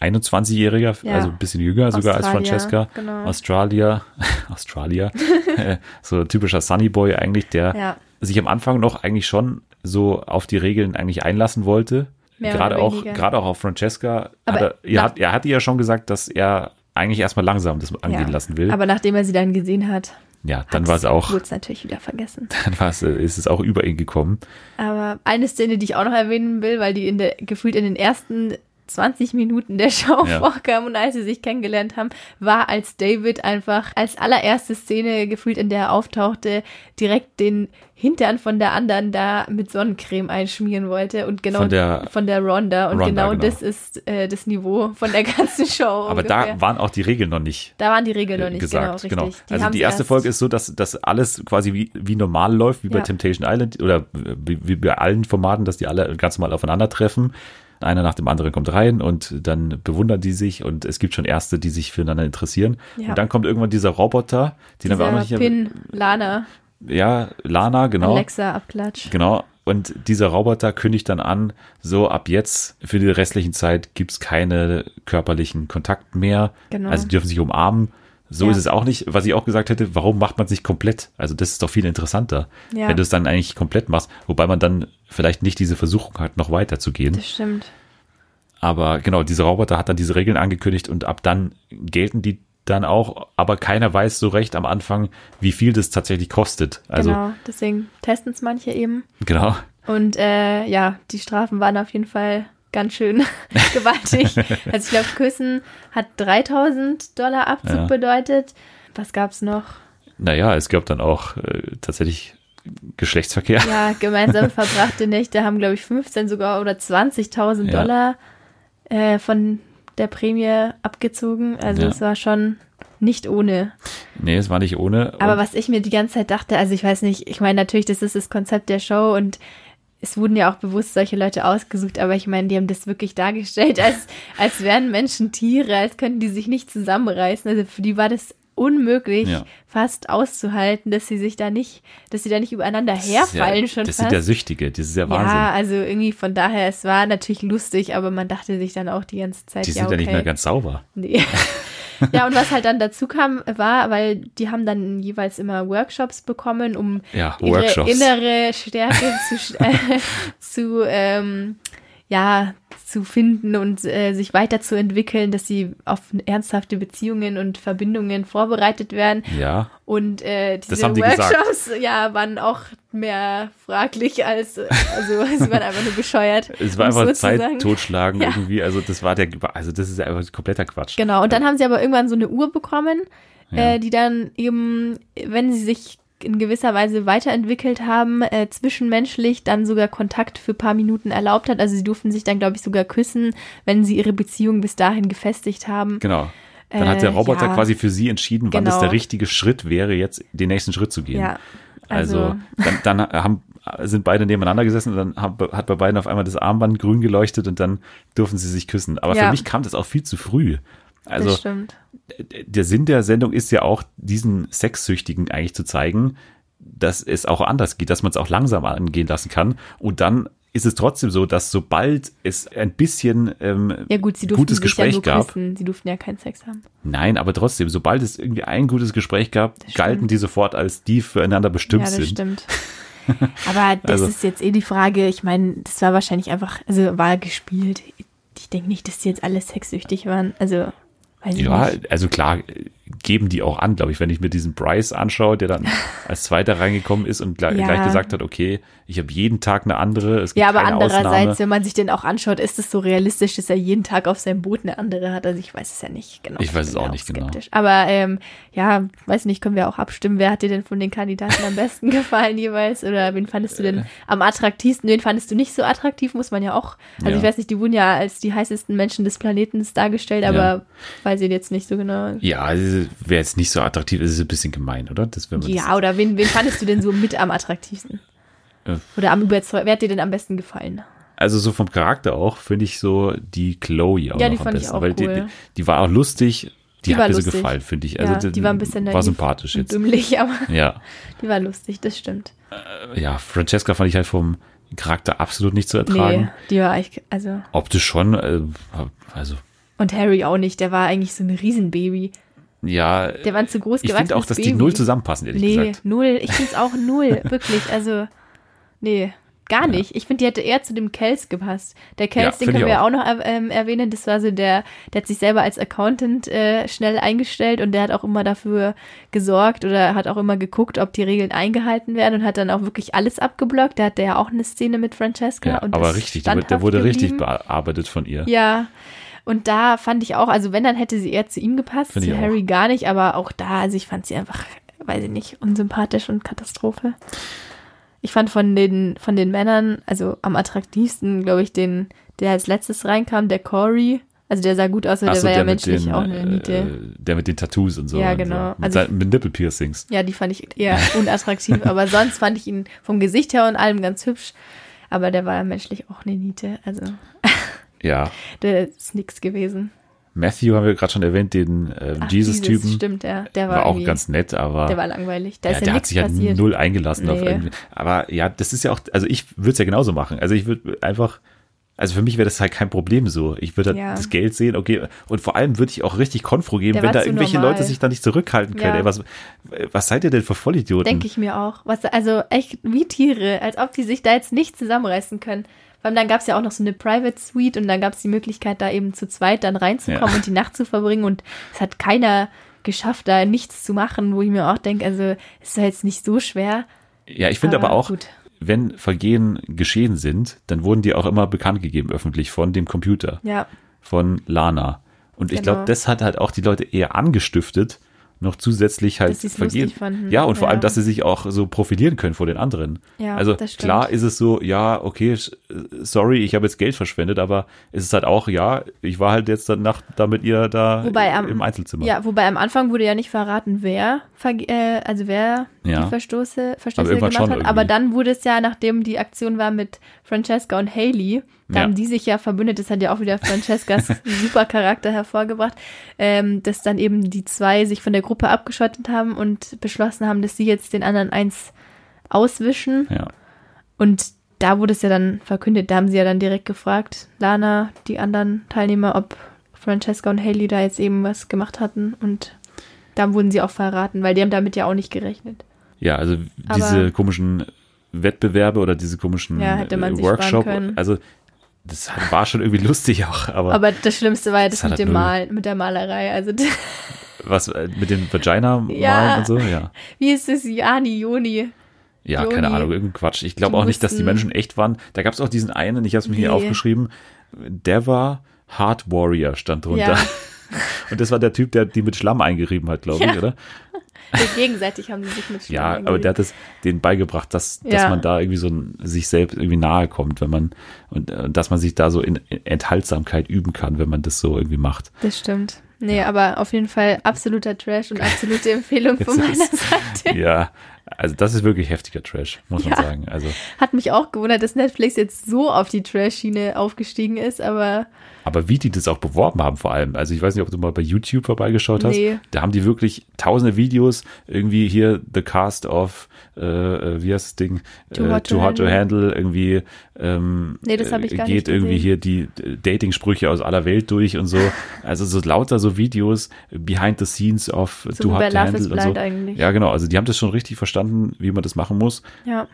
21-Jähriger, Ja. also ein bisschen jünger sogar als Francesca. genau. Australier, Australier, Äh, so typischer Sunnyboy eigentlich, der Ja. sich am Anfang noch eigentlich schon so auf die Regeln eigentlich einlassen wollte. Mehr gerade auch, gerade auch auf Francesca. Aber hat er, er, hat, er hatte ja schon gesagt, dass er eigentlich erstmal langsam das angehen ja. lassen will. Aber nachdem er sie dann gesehen hat, ja, dann war es auch, wurde es natürlich wieder vergessen. dann war es, äh, ist es auch über ihn gekommen. Aber eine Szene, die ich auch noch erwähnen will, weil die in der, gefühlt in den ersten 20 Minuten der Show Ja. vorkam und als sie sich kennengelernt haben, war als David einfach als allererste Szene gefühlt, in der er auftauchte, direkt den Hintern von der anderen da mit Sonnencreme einschmieren wollte und genau Von der- von der Ronda und Rhonda, genau, genau. das ist äh, das Niveau von der ganzen Show. Aber ungefähr. da waren auch die Regeln noch nicht da waren die Regeln noch nicht gesagt. genau richtig. also haben die erste erst- Folge ist so, dass, dass alles quasi wie, wie normal läuft, wie bei Ja. Temptation Island oder wie, wie bei allen Formaten, dass die alle ganz normal aufeinandertreffen. Einer nach dem anderen kommt rein und dann bewundern die sich und es gibt schon Erste, die sich füreinander interessieren. Ja. Und dann kommt irgendwann dieser Roboter, den haben wir auch noch Dieser nicht Pin, Lana, Ja, Lana, genau. Alexa, Abklatsch. Genau. Und dieser Roboter kündigt dann an, so ab jetzt für die restlichen Zeit gibt's keine körperlichen Kontakt mehr. Genau. Also die dürfen sich umarmen. So Ja. ist es auch nicht. Was ich auch gesagt hätte, warum macht man sich komplett? Also das ist doch viel interessanter, Ja. wenn du es dann eigentlich komplett machst, wobei man dann vielleicht nicht diese Versuchung hat, noch weiterzugehen. Das stimmt. Aber genau, dieser Roboter hat dann diese Regeln angekündigt und ab dann gelten die dann auch, aber keiner weiß so recht am Anfang, wie viel das tatsächlich kostet. Also genau. Deswegen testen es manche eben. genau. Und äh, ja, die Strafen waren auf jeden Fall ganz schön gewaltig. Also ich glaube, Küssen hat 3000 Dollar Abzug Ja. bedeutet. Was gab's noch? Naja, es gab dann auch äh, tatsächlich Geschlechtsverkehr. Ja, gemeinsam verbrachte Nächte haben, glaube ich, 15 sogar oder 20.000 Ja. Dollar äh, von der Prämie abgezogen. Also Ja. es war schon nicht ohne. Nee, es war nicht ohne. Aber was ich mir die ganze Zeit dachte, also ich weiß nicht, ich meine natürlich, das ist das Konzept der Show und es wurden ja auch bewusst solche Leute ausgesucht, aber ich meine, die haben das wirklich dargestellt, als, als wären Menschen Tiere, als könnten die sich nicht zusammenreißen. Also für die war das unmöglich, Ja. fast auszuhalten, dass sie sich da nicht, dass sie da nicht übereinander ist ja, herfallen schon Das fast. sind ja Süchtige, das ist ja Wahnsinn. Ja, also irgendwie von daher, es war natürlich lustig, aber man dachte sich dann auch die ganze Zeit, die ja, sind okay. ja nicht mehr ganz sauber. Nee. ja, und was halt dann dazu kam, war, weil die haben dann jeweils immer Workshops bekommen, um Ja, ihre Workshops. innere Stärke zu, äh, zu ähm, ja, zu finden und äh, sich weiterzuentwickeln, dass sie auf ernsthafte Beziehungen und Verbindungen vorbereitet werden. Ja, Und äh, diese die Workshops, ja, waren auch mehr fraglich als, also sie waren einfach nur bescheuert. es war einfach sagen. Zeit totschlagen Ja. irgendwie. Also das war der, also das ist ja einfach kompletter Quatsch. Genau, und dann haben sie aber irgendwann so eine Uhr bekommen, Ja. äh, die dann eben, wenn sie sich in gewisser Weise weiterentwickelt haben, äh, zwischenmenschlich dann sogar Kontakt für ein paar Minuten erlaubt hat. Also sie durften sich dann, glaube ich, sogar küssen, wenn sie ihre Beziehung bis dahin gefestigt haben. Genau. Dann hat der Äh, Roboter ja. quasi für sie entschieden, wann das Genau. der richtige Schritt wäre, jetzt den nächsten Schritt zu gehen. Ja, Also, also, dann, dann haben, sind beide nebeneinander gesessen und dann hat bei beiden auf einmal das Armband grün geleuchtet und dann durften sie sich küssen. Aber Ja. für mich kam das auch viel zu früh. Also der Sinn der Sendung ist ja auch, diesen Sexsüchtigen eigentlich zu zeigen, dass es auch anders geht, dass man es auch langsam angehen lassen kann. Und dann ist es trotzdem so, dass sobald es ein bisschen ähm, Ja gut, sie durften gutes Gespräch ja gab, küssen. Sie durften ja keinen Sex haben. nein, aber trotzdem, sobald es irgendwie ein gutes Gespräch gab, Das galten stimmt. die sofort als die füreinander bestimmt ja, das sind. stimmt. Aber das Also- ist jetzt eh die Frage. Ich meine, das war wahrscheinlich einfach, also war gespielt. Ich denke nicht, dass die jetzt alle sexsüchtig waren. Also, weiß Ja, also klar, geben die auch an, glaube ich, wenn ich mir diesen Bryce anschaue, der dann als Zweiter reingekommen ist und gleich, Ja. gleich gesagt hat, okay, ich habe jeden Tag eine andere, es gibt Ja, aber andererseits, Ausnahme. wenn man sich den auch anschaut, ist es so realistisch, dass er jeden Tag auf seinem Boot eine andere hat. Also ich weiß es ja nicht genau. Ich weiß es auch nicht genau. skeptisch. Aber ähm, ja, weiß nicht, können wir auch abstimmen. Wer hat dir denn von den Kandidaten am besten gefallen jeweils? Oder wen fandest du denn am attraktivsten? Wen fandest du nicht so attraktiv? Muss man ja auch. Also Ja. ich weiß nicht, die wurden ja als die heißesten Menschen des Planetens dargestellt, aber Ja. weiß ich jetzt nicht so genau. Ja, also wäre jetzt nicht so attraktiv, ist es ein bisschen gemein, oder? Das, wenn man Ja, oder wen, wen fandest du denn so mit am attraktivsten? Äh. Oder am überzeugten? Wer hat dir denn am besten gefallen? also so vom Charakter auch, finde ich so die Chloe auch Ja, die am fand ich besten. auch weil die, cool. die, die war auch lustig, die, Die hat mir so gefallen, finde ich. Ja, Also die war ein bisschen war sympathisch jetzt. dümmlich, aber Ja, die war lustig, das stimmt. ja, Francesca fand ich halt vom Charakter absolut nicht zu ertragen. Nee, die war echt, also. Optisch schon, äh, also Und Harry auch nicht, der war eigentlich so ein Riesenbaby. Ja, Der war zu groß ich finde auch, dass Baby. die null zusammenpassen, ehrlich Nee, gesagt. null. Ich finde es auch null, wirklich. Also, nee, gar nicht. Ich finde, die hätte eher zu dem Kels gepasst. Der Ja, Kels, den find können wir auch. auch noch ähm, erwähnen. Das war so der, der hat sich selber als Accountant äh, schnell eingestellt und der hat auch immer dafür gesorgt oder hat auch immer geguckt, ob die Regeln eingehalten werden und hat dann auch wirklich alles abgeblockt. Da hat der ja auch eine Szene mit Francesca. Ja, und aber richtig, der, wurde richtig geblieben. bearbeitet von ihr. Ja. Und da fand ich auch, also wenn, dann hätte sie eher zu ihm gepasst, zu ich auch. Harry gar nicht, aber auch da, also ich fand sie einfach, weiß ich nicht, unsympathisch und Katastrophe. Ich fand von den, von den Männern, also am attraktivsten, glaube ich, den, der als letztes reinkam, der Corey. Also der sah gut aus, aber Ach der so, war ja mit menschlich den, auch eine Niete. äh, der mit den Tattoos und so. Ja, genau. So. Mit, Also mit Nippelpiercings. Ja, die fand ich eher unattraktiv, aber sonst fand ich ihn vom Gesicht her und allem ganz hübsch. Aber der war ja menschlich auch eine Niete, also Ja, der ist nix gewesen. Matthew haben wir gerade schon erwähnt, den Ach, Jesus-Typen. Jesus, Stimmt, ja. Der war, War auch ganz nett, aber Der war langweilig. Da ja, ja, der hat sich ja passiert. null eingelassen auf Nee. irgendwie. Aber ja, das ist ja auch, also ich würde es ja genauso machen. Also ich würde einfach, also für mich wäre das halt kein Problem so. Ich würde halt Ja. das Geld sehen, okay. Und vor allem würde ich auch richtig Konfro geben, Der wenn da irgendwelche normal. Leute sich da nicht zurückhalten können. Ja. Ey, was, was seid ihr denn für Vollidioten? Denke ich mir auch. Was, also echt wie Tiere, als ob die sich da jetzt nicht zusammenreißen können. Vor allem dann gab es ja auch noch so eine Private Suite und dann gab es die Möglichkeit, da eben zu zweit dann reinzukommen Ja. und die Nacht zu verbringen. Und es hat keiner geschafft, da nichts zu machen, wo ich mir auch denke, also ist ja jetzt nicht so schwer. Ja, ich finde aber, Aber auch, gut. wenn Vergehen geschehen sind, dann wurden die auch immer bekannt gegeben öffentlich von dem Computer, Ja, von Lana. Und ich Genau. glaube, das hat halt auch die Leute eher angestiftet, noch zusätzlich halt Vergehen. fanden. Ja, und vor Ja. allem, dass sie sich auch so profilieren können vor den anderen. Ja, also klar ist es so, ja, okay, sch- sorry, ich habe jetzt Geld verschwendet, aber es ist halt auch, ja, ich war halt jetzt dann Nacht da mit ihr da Wobei am- im Einzelzimmer. ja, wobei am Anfang wurde ja nicht verraten, wer, äh, also wer Ja. die Verstöße, Aber Verstöße gemacht hat. Aber irgendwie. dann wurde es ja, nachdem die Aktion war mit Francesca und Haley, da Ja. haben die sich ja verbündet, das hat ja auch wieder Francescas super Charakter hervorgebracht, ähm, dass dann eben die zwei sich von der Gruppe abgeschottet haben und beschlossen haben, dass sie jetzt den anderen eins auswischen. ja. Und da wurde es ja dann verkündet, da haben sie ja dann direkt gefragt, Lana, die anderen Teilnehmer, ob Francesca und Haley da jetzt eben was gemacht hatten und da wurden sie auch verraten, weil die haben damit ja auch nicht gerechnet. Ja, also Aber- diese komischen Wettbewerbe oder diese komischen Ja, Workshop, also das war schon irgendwie lustig auch, aber, Aber das Schlimmste war ja das, Das mit halt dem Malen, mit der Malerei. Also was äh, mit den Vagina-Malen Ja. und so, ja. wie ist es, Jani, Joni? Ja, Joni. keine Ahnung, irgendein Quatsch. Ich glaube auch nicht, dass die Menschen echt waren. Da gab es auch diesen einen, ich habe es mir hier Nee. aufgeschrieben, Deva Heart Warrior stand drunter. Ja. Und das war der Typ, der die mit Schlamm eingerieben hat, glaube ich, Ja. oder? Ja, gegenseitig haben sie sich mit Schlamm Ja, aber der hat es denen beigebracht, dass, dass Ja. man da irgendwie so ein, sich selbst irgendwie nahe kommt, wenn man und äh, dass man sich da so in Enthaltsamkeit üben kann, wenn man das so irgendwie macht. Das stimmt. Nee, aber auf jeden Fall absoluter Trash und absolute Empfehlung von meiner Seite. Ja, also das ist wirklich heftiger Trash, muss man Ja. sagen. Also, Hat mich auch gewundert, dass Netflix jetzt so auf die Trash-Schiene aufgestiegen ist, aber aber wie die das auch beworben haben vor allem. Also ich weiß nicht, ob du mal bei YouTube vorbeigeschaut hast. Nee. Da haben die wirklich tausende Videos, irgendwie hier The Cast of, äh, äh, wie heißt das Ding? Too äh, Hot to Too Hot to Handle. Handle, irgendwie ähm, Nee, das hab ich äh, gar geht nicht irgendwie hier die äh, Dating-Sprüche aus aller Welt durch und so. Also so lauter so Videos, behind the scenes of so Too Hot to Love Handle is und so. eigentlich. Ja, genau. Also die haben das schon richtig verstanden, wie man das machen muss Ja.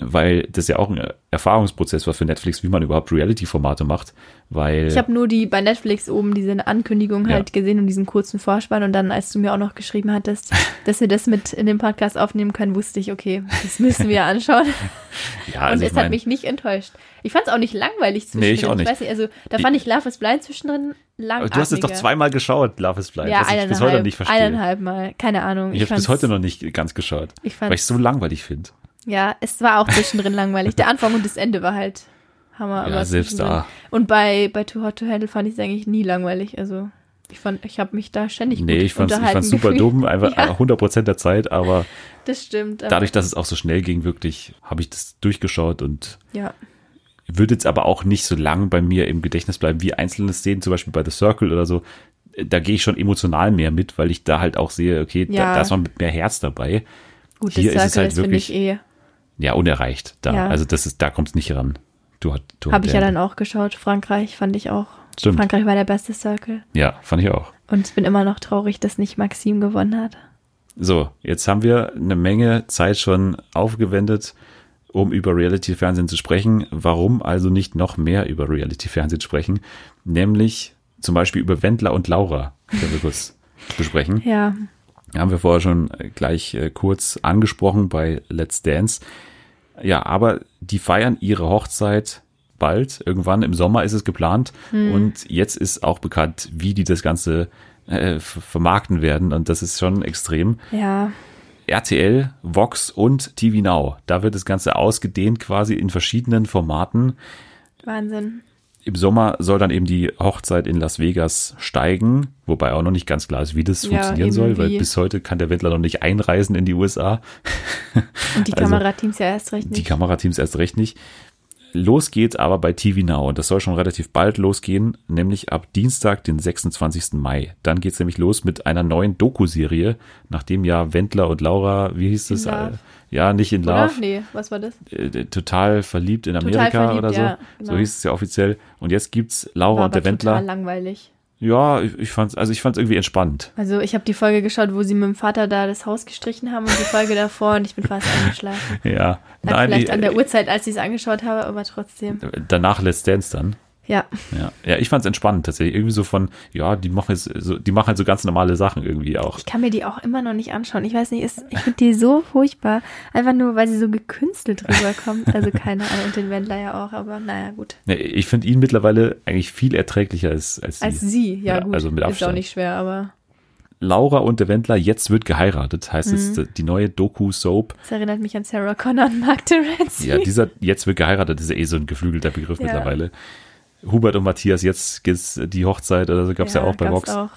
Weil das ja auch ein Erfahrungsprozess war für Netflix, wie man überhaupt Reality-Formate macht, weil Ich habe nur die bei Netflix oben diese Ankündigung Ja. halt gesehen und diesen kurzen Vorspann und dann, als du mir auch noch geschrieben hattest, dass wir das mit in den Podcast aufnehmen können, wusste ich, okay, das müssen wir anschauen. ja, und also es ich hat mich nicht enttäuscht. Ich fand es auch nicht langweilig zwischendrin. Nee, ich auch nicht. weiß nicht, also da fand ich Love is Blind zwischendrin lang. du hast es doch zweimal geschaut, Love is Blind, ja, was ich eineinhalb, bis heute nicht verstehe. eineinhalb Mal, keine Ahnung. Ich habe bis heute noch nicht ganz geschaut, Ich weil ich es so langweilig finde. Ja, es war auch zwischendrin langweilig. Der Anfang und das Ende war halt Hammer. Ja, selbst da. Und bei, bei Too Hot to Handle fand ich es eigentlich nie langweilig. Also ich fand, ich habe mich da ständig Nee, ich fand's, ich unterhalten fand's super gefühlt. dumm, einfach Ja. 100% der Zeit, aber Das stimmt. aber- dadurch, dass es auch so schnell ging, wirklich, habe ich das durchgeschaut und ja, würde jetzt aber auch nicht so lang bei mir im Gedächtnis bleiben wie einzelne Szenen, zum Beispiel bei The Circle oder so. Da gehe ich schon emotional mehr mit, weil ich da halt auch sehe, okay, da, Ja. da ist noch mehr Herz dabei. gut, Hier ist das es Circle halt ist, ich wirklich- eh. Ja, unerreicht da. Ja. Also das ist, da kommt es nicht ran. Du du Habe ich ja dann auch geschaut. Frankreich fand ich auch. Stimmt. Frankreich war der beste Circle. Ja, fand ich auch. Und ich bin immer noch traurig, dass nicht Maxim gewonnen hat. So, jetzt haben wir eine Menge Zeit schon aufgewendet, um über Reality-Fernsehen zu sprechen. Warum also nicht noch mehr über Reality-Fernsehen sprechen? Nämlich zum Beispiel über Wendler und Laura. Können wir kurz besprechen. Ja, Haben wir vorher schon äh, gleich äh, kurz angesprochen bei Let's Dance. Ja, aber die feiern ihre Hochzeit bald. Irgendwann im Sommer ist es geplant. Und jetzt ist auch bekannt, wie die das Ganze äh, ver- vermarkten werden. Und das ist schon extrem. ja, RTL, Vox und TV Now. Da wird das Ganze ausgedehnt quasi in verschiedenen Formaten. Wahnsinn. Im Sommer soll dann eben die Hochzeit in Las Vegas steigen, wobei auch noch nicht ganz klar ist, wie das Ja, funktionieren soll, weil wie. bis heute kann der Wendler noch nicht einreisen in die USA. Und die Also, Kamerateams ja erst recht Die nicht. Kamerateams erst recht nicht. Los geht's aber bei TV Now und das soll schon relativ bald losgehen, nämlich ab Dienstag, den 26. Mai. Dann geht's nämlich los mit einer neuen Doku-Serie, nachdem ja Wendler und Laura, wie hieß In es? Love. Ja, nicht in Oder? Love, Nee, was war das? äh, total verliebt in Amerika verliebt, oder so. ja, genau. So hieß es ja offiziell. Und jetzt gibt's Laura War und der Wendler. total langweilig. Ja, ich, ich fand's, also ich fand's irgendwie entspannt. Also ich habe die Folge geschaut, wo sie mit dem Vater da das Haus gestrichen haben und die Folge davor und ich bin fast eingeschlafen. Ja, Nein, nein, vielleicht die, an der Uhrzeit, als ich es angeschaut habe, aber trotzdem. danach Let's Dance dann. Ja, Ja, ja ich fand's entspannend tatsächlich. Irgendwie so von, ja, die machen jetzt so, die machen halt so ganz normale Sachen irgendwie auch. ich kann mir die auch immer noch nicht anschauen. Ich weiß nicht, ist, ich finde die so furchtbar. Einfach nur, weil sie so gekünstelt rüberkommt. Also keine Ahnung, und den Wendler ja auch, aber naja, gut. Ja, ich finde ihn mittlerweile eigentlich viel erträglicher als, als sie. Als sie, ja, Ja, gut. also mit ist auch Abstand. nicht schwer, aber Laura und der Wendler, jetzt wird geheiratet, heißt Mhm. es, die neue Doku-Soap. es erinnert mich an Sarah Connor und Mark Terenzi. Ja, dieser jetzt wird geheiratet ist ja eh so ein geflügelter Begriff Ja. mittlerweile. Hubert und Matthias, jetzt geht's die Hochzeit oder so gab's ja, auch bei Vox. Auch.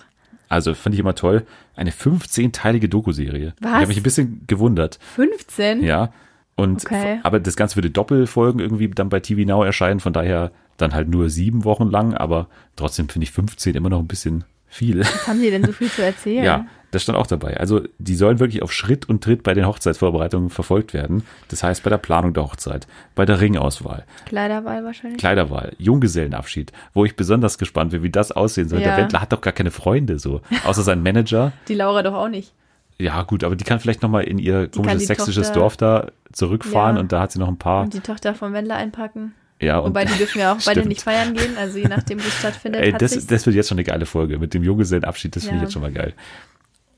Also finde ich immer toll. Eine 15-teilige Doku-Serie. Ich Was? habe mich ein bisschen gewundert. 15? Ja. Und Okay. aber das Ganze würde Doppelfolgen irgendwie dann bei TV Now erscheinen, von daher dann halt nur sieben Wochen lang, aber trotzdem finde ich 15 immer noch ein bisschen viel. Was haben sie denn so viel zu erzählen? Ja, das stand auch dabei. Also die sollen wirklich auf Schritt und Tritt bei den Hochzeitsvorbereitungen verfolgt werden. Das heißt bei der Planung der Hochzeit, bei der Ringauswahl, Kleiderwahl wahrscheinlich. Kleiderwahl, Junggesellenabschied, wo ich besonders gespannt bin, wie das aussehen soll. Der Ja. Wendler hat doch gar keine Freunde so, außer sein Manager. Die Laura doch auch nicht. Ja gut, aber die kann vielleicht noch mal in ihr kann komisches die sächsisches Tochter- Dorf da zurückfahren Ja. und da hat sie noch ein paar. Und die Tochter vom Wendler einpacken. ja, und Wobei die dürfen ja auch beide Stimmt. nicht feiern gehen, also je nachdem, wo es stattfindet. Ey, hat das, das wird jetzt schon eine geile Folge mit dem Junggesellenabschied, das finde ich Ja. jetzt schon mal geil.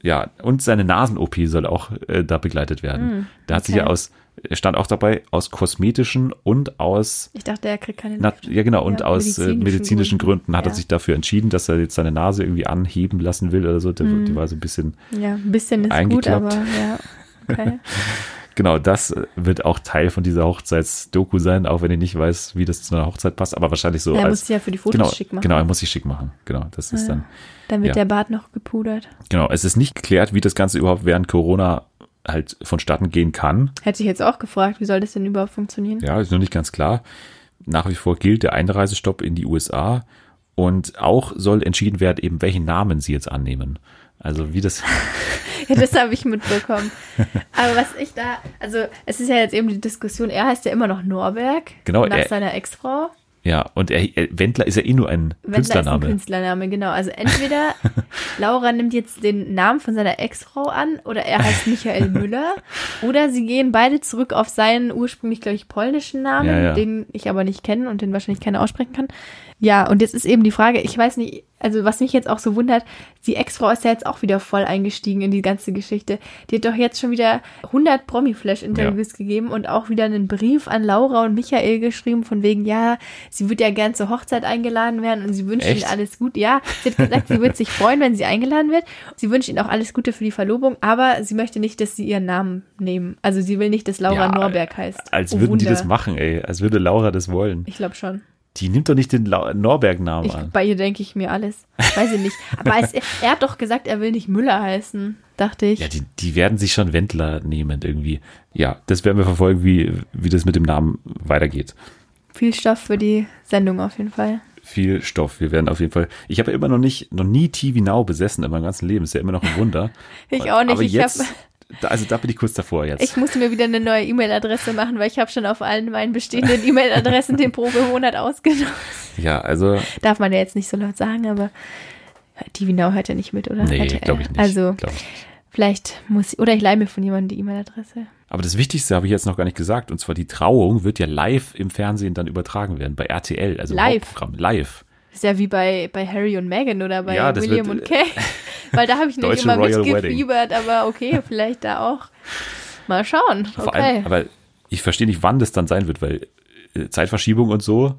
Ja, und seine Nasen-OP soll auch äh, da begleitet werden. da hat sich Hm, ja aus, stand auch dabei, aus kosmetischen und aus, ich dachte, er kriegt keine na, ja genau, und Ja, aus äh, medizinischen medizinischen Gründen, Gründen, hat er ja. sich dafür entschieden, dass er jetzt seine Nase irgendwie anheben lassen will oder so. Der, Hm. Die war so ein bisschen, Ja, ein bisschen ist gut, aber ja. Okay. genau, das äh, wird auch Teil von dieser Hochzeitsdoku sein, auch wenn ich nicht weiß, wie das zu einer Hochzeit passt, aber wahrscheinlich so er als, muss sich ja für die Fotos genau, schick machen. genau, er muss sich schick machen. Genau, das ist Ja. dann, Dann wird ja. der Bart noch gepudert. Genau, es ist nicht geklärt, wie das Ganze überhaupt während Corona halt vonstatten gehen kann. Hätte ich jetzt auch gefragt, wie soll das denn überhaupt funktionieren? Ja, ist noch nicht ganz klar. Nach wie vor gilt der Einreisestopp in die USA und auch soll entschieden werden, eben welchen Namen sie jetzt annehmen. Also wie das, Ja, das habe ich mitbekommen. Aber was ich da, also es ist ja jetzt eben die Diskussion, er heißt ja immer noch Norberg, Genau, nach er- seiner Ex-Frau. ja, und er, er, Wendler ist ja eh nur ein Wendler ist ein Künstlername. Künstlername, genau. Also entweder Laura nimmt jetzt den Namen von seiner Ex-Frau an oder er heißt Michael Müller oder sie gehen beide zurück auf seinen ursprünglich, glaube ich, polnischen Namen, Ja, ja. den ich aber nicht kenne und den wahrscheinlich keiner aussprechen kann. Ja, und jetzt ist eben die Frage, ich weiß nicht, also was mich jetzt auch so wundert, die Ex-Frau ist ja jetzt auch wieder voll eingestiegen in die ganze Geschichte. Die hat doch jetzt schon wieder 100 Promi-Flash-Interviews gegeben und auch wieder einen Brief an Laura und Michael geschrieben von wegen, ja, sie wird ja gern zur Hochzeit eingeladen werden und sie wünscht Echt? ihnen alles gut. Ja, sie hat gesagt, sie wird sich freuen, wenn sie eingeladen wird. Sie wünscht ihnen auch alles Gute für die Verlobung, aber sie möchte nicht, dass sie ihren Namen nehmen. Also sie will nicht, dass Laura Ja, Norberg heißt. Als Oh, würden die Wunder. das machen, ey. Als würde Laura das wollen. Ich glaube schon. Die nimmt doch nicht den Norberg-Namen an. bei ihr denke ich mir alles. Weiß ich nicht. Aber es, er hat doch gesagt, er will nicht Müller heißen, dachte ich. Ja, die, die werden sich schon Wendler nehmen irgendwie. Ja, das werden wir verfolgen, wie, wie das mit dem Namen weitergeht. Viel Stoff für die Sendung auf jeden Fall. viel Stoff. Wir werden auf jeden Fall. Ich habe ja immer noch nicht, noch nie TV Now besessen in meinem ganzen Leben. Ist ja immer noch ein Wunder. Ich auch nicht. Aber Ich jetzt, hab- also da bin ich kurz davor jetzt. Ich musste mir wieder eine neue E-Mail-Adresse machen, weil ich habe schon auf allen meinen bestehenden E-Mail-Adressen den Probemonat ausgenommen. ja, also Darf man ja jetzt nicht so laut sagen, aber die Winau hört ja nicht mit, oder? nee, glaube ich nicht. Also ich. vielleicht muss ich, oder ich leihe mir von jemandem die E-Mail-Adresse. Aber das Wichtigste habe ich jetzt noch gar nicht gesagt. Und zwar die Trauung wird ja live im Fernsehen dann übertragen werden bei RTL, also Live? Live. Ist ja wie bei, bei Harry und Meghan oder bei Ja, William wird, und Kay. Weil da habe ich Deutsche immer Royal mitgefiebert, aber okay, vielleicht da auch. Mal schauen. Vor Okay. allem, aber ich verstehe nicht, wann das dann sein wird, weil äh, Zeitverschiebung und so.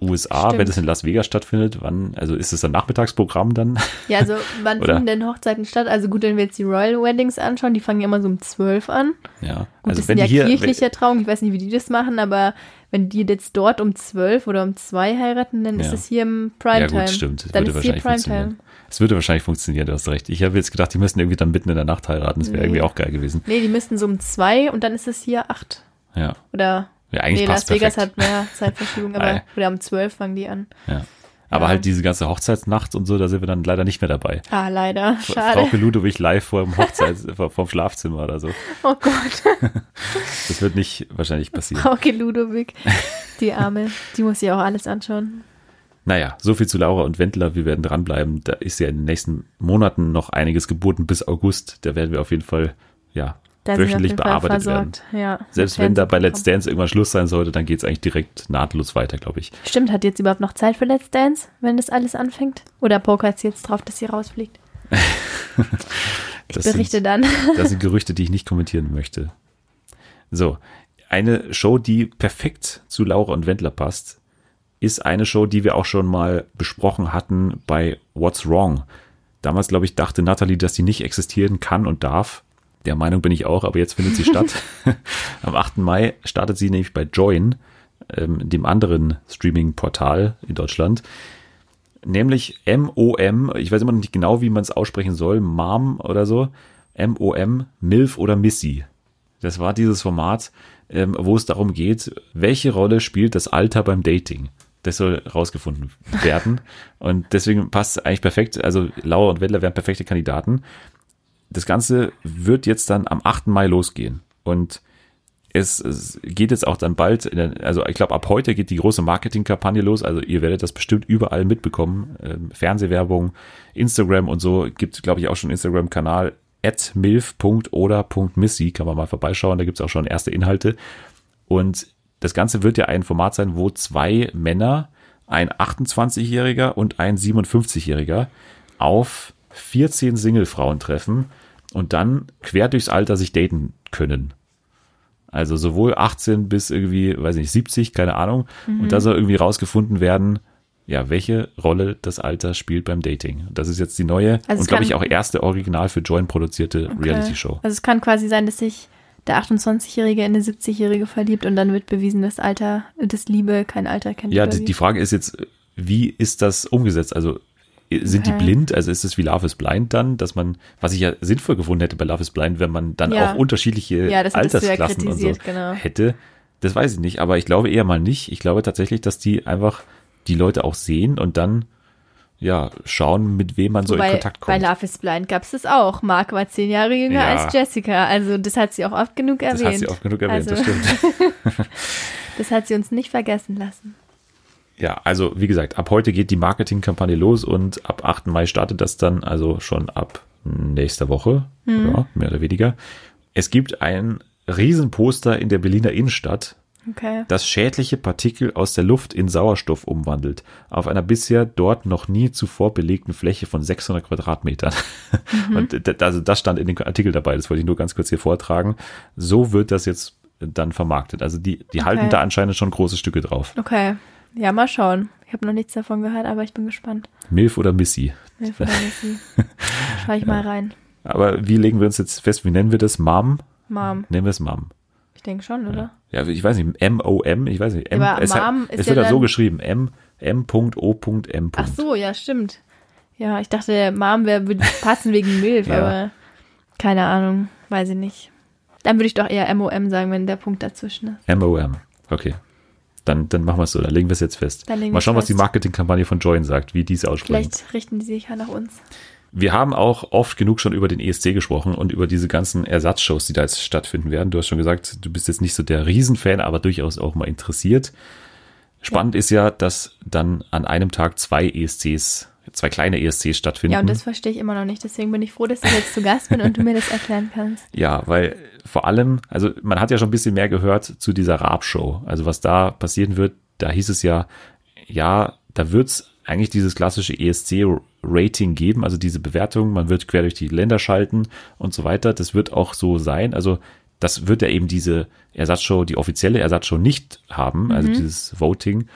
USA, Stimmt. wenn das in Las Vegas stattfindet, wann, also ist es ein Nachmittagsprogramm dann? Ja, also wann finden denn Hochzeiten statt? Also gut, wenn wir jetzt die Royal Weddings anschauen, die fangen ja immer so um 12 an. Ja. Gut, also das wenn sind ja hier, kirchliche Trauungen, ich weiß nicht, wie die das machen, aber wenn die jetzt dort um 12 oder um 2 heiraten, dann ist Ja. es hier im Ja, Primetime. gut, stimmt. Das Dann würde ist hier wahrscheinlich Primetime. funktionieren. Es würde wahrscheinlich funktionieren, du hast recht. Ich habe jetzt gedacht, die müssten irgendwie dann mitten in der Nacht heiraten. Das wäre Nee. irgendwie auch geil gewesen. Nee, die müssten so um 2 und dann ist es hier 8 Ja. oder Ja, eigentlich nee, passt Las Vegas perfekt. hat mehr Zeitverschiebung, aber oder um 12 fangen die an. Ja. Aber Ja. halt diese ganze Hochzeitsnacht und so, da sind wir dann leider nicht mehr dabei. Ah, leider. Schade. Frauke Ludwig live vor dem Hochzeits, vor- vorm Schlafzimmer oder so. Oh Gott. Das wird nicht wahrscheinlich passieren. Frauke Ludovic. Die Arme. Die muss sich auch alles anschauen. Naja, so viel zu Laura und Wendler. Wir werden dranbleiben. Da ist ja in den nächsten Monaten noch einiges geboten bis August. Da werden wir auf jeden Fall, ja, Da wöchentlich bearbeitet werden. versorgt. Ja, Selbst wenn da bei Let's. Dance irgendwann Schluss sein sollte, dann geht's eigentlich direkt nahtlos weiter, glaube ich. Stimmt, hat die jetzt überhaupt noch Zeit für Let's Dance, wenn das alles anfängt? Oder pokert sie jetzt drauf, dass sie rausfliegt? Ich Das berichte sind, dann. das sind Gerüchte, die ich nicht kommentieren möchte. So, eine Show, die perfekt zu Laura und Wendler passt, ist eine Show, die wir auch schon mal besprochen hatten bei What's Wrong. Damals, glaube ich, dachte Natalie, dass die nicht existieren kann und darf. Der Meinung bin ich auch, aber jetzt findet sie statt. Am 8. Mai startet sie nämlich bei Join, ähm, dem anderen Streaming-Portal in Deutschland. Nämlich MOM, ich weiß immer noch nicht genau, wie man es aussprechen soll, MAM oder so. MOM, MILF oder Missy. Das war dieses Format, ähm, wo es darum geht, welche Rolle spielt das Alter beim Dating. Das soll rausgefunden werden. Und deswegen passt es eigentlich perfekt. Also Laura und Wendler wären perfekte Kandidaten. Das Ganze wird jetzt dann am 8. Mai losgehen. Und es, es geht jetzt auch dann bald, in also ich glaube, ab heute geht die große Marketingkampagne los. Also ihr werdet das bestimmt überall mitbekommen. Ähm, Fernsehwerbung, Instagram und so. Gibt, glaube ich, auch schon Instagram-Kanal at milf.oder.missy. Kann man mal vorbeischauen. Da gibt es auch schon erste Inhalte. Und das Ganze wird ja ein Format sein, wo zwei Männer, ein 28-Jähriger und ein 57-Jähriger, auf 14 Singlefrauen treffen und dann quer durchs Alter sich daten können. Also sowohl 18 bis irgendwie, weiß nicht, 70, keine Ahnung. Und da soll irgendwie rausgefunden werden, ja, welche Rolle das Alter spielt beim Dating. Das ist jetzt die neue Also und glaube ich auch erste original für Join produzierte Reality-Show. Also es kann quasi sein, dass sich der 28-Jährige in eine 70-Jährige verliebt und dann wird bewiesen, dass Alter, dass Liebe kein Alter kennt. Ja, die, die Frage ist jetzt, wie ist das umgesetzt? Also sind die Okay. blind? Also ist es wie Love is Blind dann, dass man, was ich ja sinnvoll gefunden hätte bei Love is Blind, wenn man dann Ja. auch unterschiedliche Ja, das Altersklassen und so genau. hätte. Das weiß ich nicht, aber ich glaube eher mal nicht. Ich glaube tatsächlich, dass die einfach die Leute auch sehen und dann ja schauen, mit wem man so in Wobei, Kontakt bei kommt. Love is Blind gab es das auch. Mark war zehn Jahre jünger Ja. als Jessica. Also das hat sie auch oft genug das erwähnt. hat sie oft genug erwähnt, also, das stimmt. Das hat sie uns nicht vergessen lassen. Ja, also wie gesagt, ab heute geht die Marketingkampagne los und ab 8. Mai startet das dann, also schon ab nächster Woche, ja, mehr oder weniger. Es gibt ein Riesenposter in der Berliner Innenstadt, Okay. das schädliche Partikel aus der Luft in Sauerstoff umwandelt, auf einer bisher dort noch nie zuvor belegten Fläche von 600 Quadratmetern. Und d- also das stand in dem Artikel dabei, das wollte ich nur ganz kurz hier vortragen. So wird das jetzt dann vermarktet. Also die, die halten Okay. da anscheinend schon große Stücke drauf. Okay. Ja, mal schauen. Ich habe noch nichts davon gehört, aber ich bin gespannt. Milf oder Missy? Hilfe oder Missy. Schau ich mal rein. Aber wie legen wir uns jetzt fest, wie nennen wir das? Mom? Mom. Nennen wir es Mom. Ich denke schon, oder? Ja, ich weiß nicht, M-O-M, ich weiß nicht. M, Aber es, hat- Mom ist es ja wird ja so geschrieben, M, M.O.M. Ach so, ja, stimmt. Ja, ich dachte, Mom wäre würde passen wegen Milf, Ja. aber keine Ahnung, weiß ich nicht. Dann würde ich doch eher MOM sagen, wenn der Punkt dazwischen ist. M-O-M. Okay. Dann, dann machen wir es so, dann legen wir es jetzt fest. Mal schauen, was die. Marketingkampagne von Join sagt, wie die es aussprechen. Vielleicht richten die sich ja nach uns. Wir haben auch oft genug schon über den ESC gesprochen und über diese ganzen Ersatzshows, die da jetzt stattfinden werden. Du hast schon gesagt, du bist jetzt nicht so der Riesenfan, aber durchaus auch mal interessiert. Spannend ist ja, dass dann an einem Tag zwei ESCs, zwei kleine ESCs stattfinden. Ja, und das verstehe ich immer noch nicht. Deswegen bin ich froh, dass ich jetzt zu Gast bin und du mir das erklären kannst. Ja, weil vor allem, also man hat ja schon ein bisschen mehr gehört zu dieser Raab-Show. Also was da passieren wird, da hieß es ja, ja, da wird's eigentlich dieses klassische ESC-Rating geben, also diese Bewertung, man wird quer durch die Länder schalten und so weiter. Das wird auch so sein. Also das wird ja eben diese Ersatzshow, die offizielle Ersatzshow nicht haben, also dieses Voting.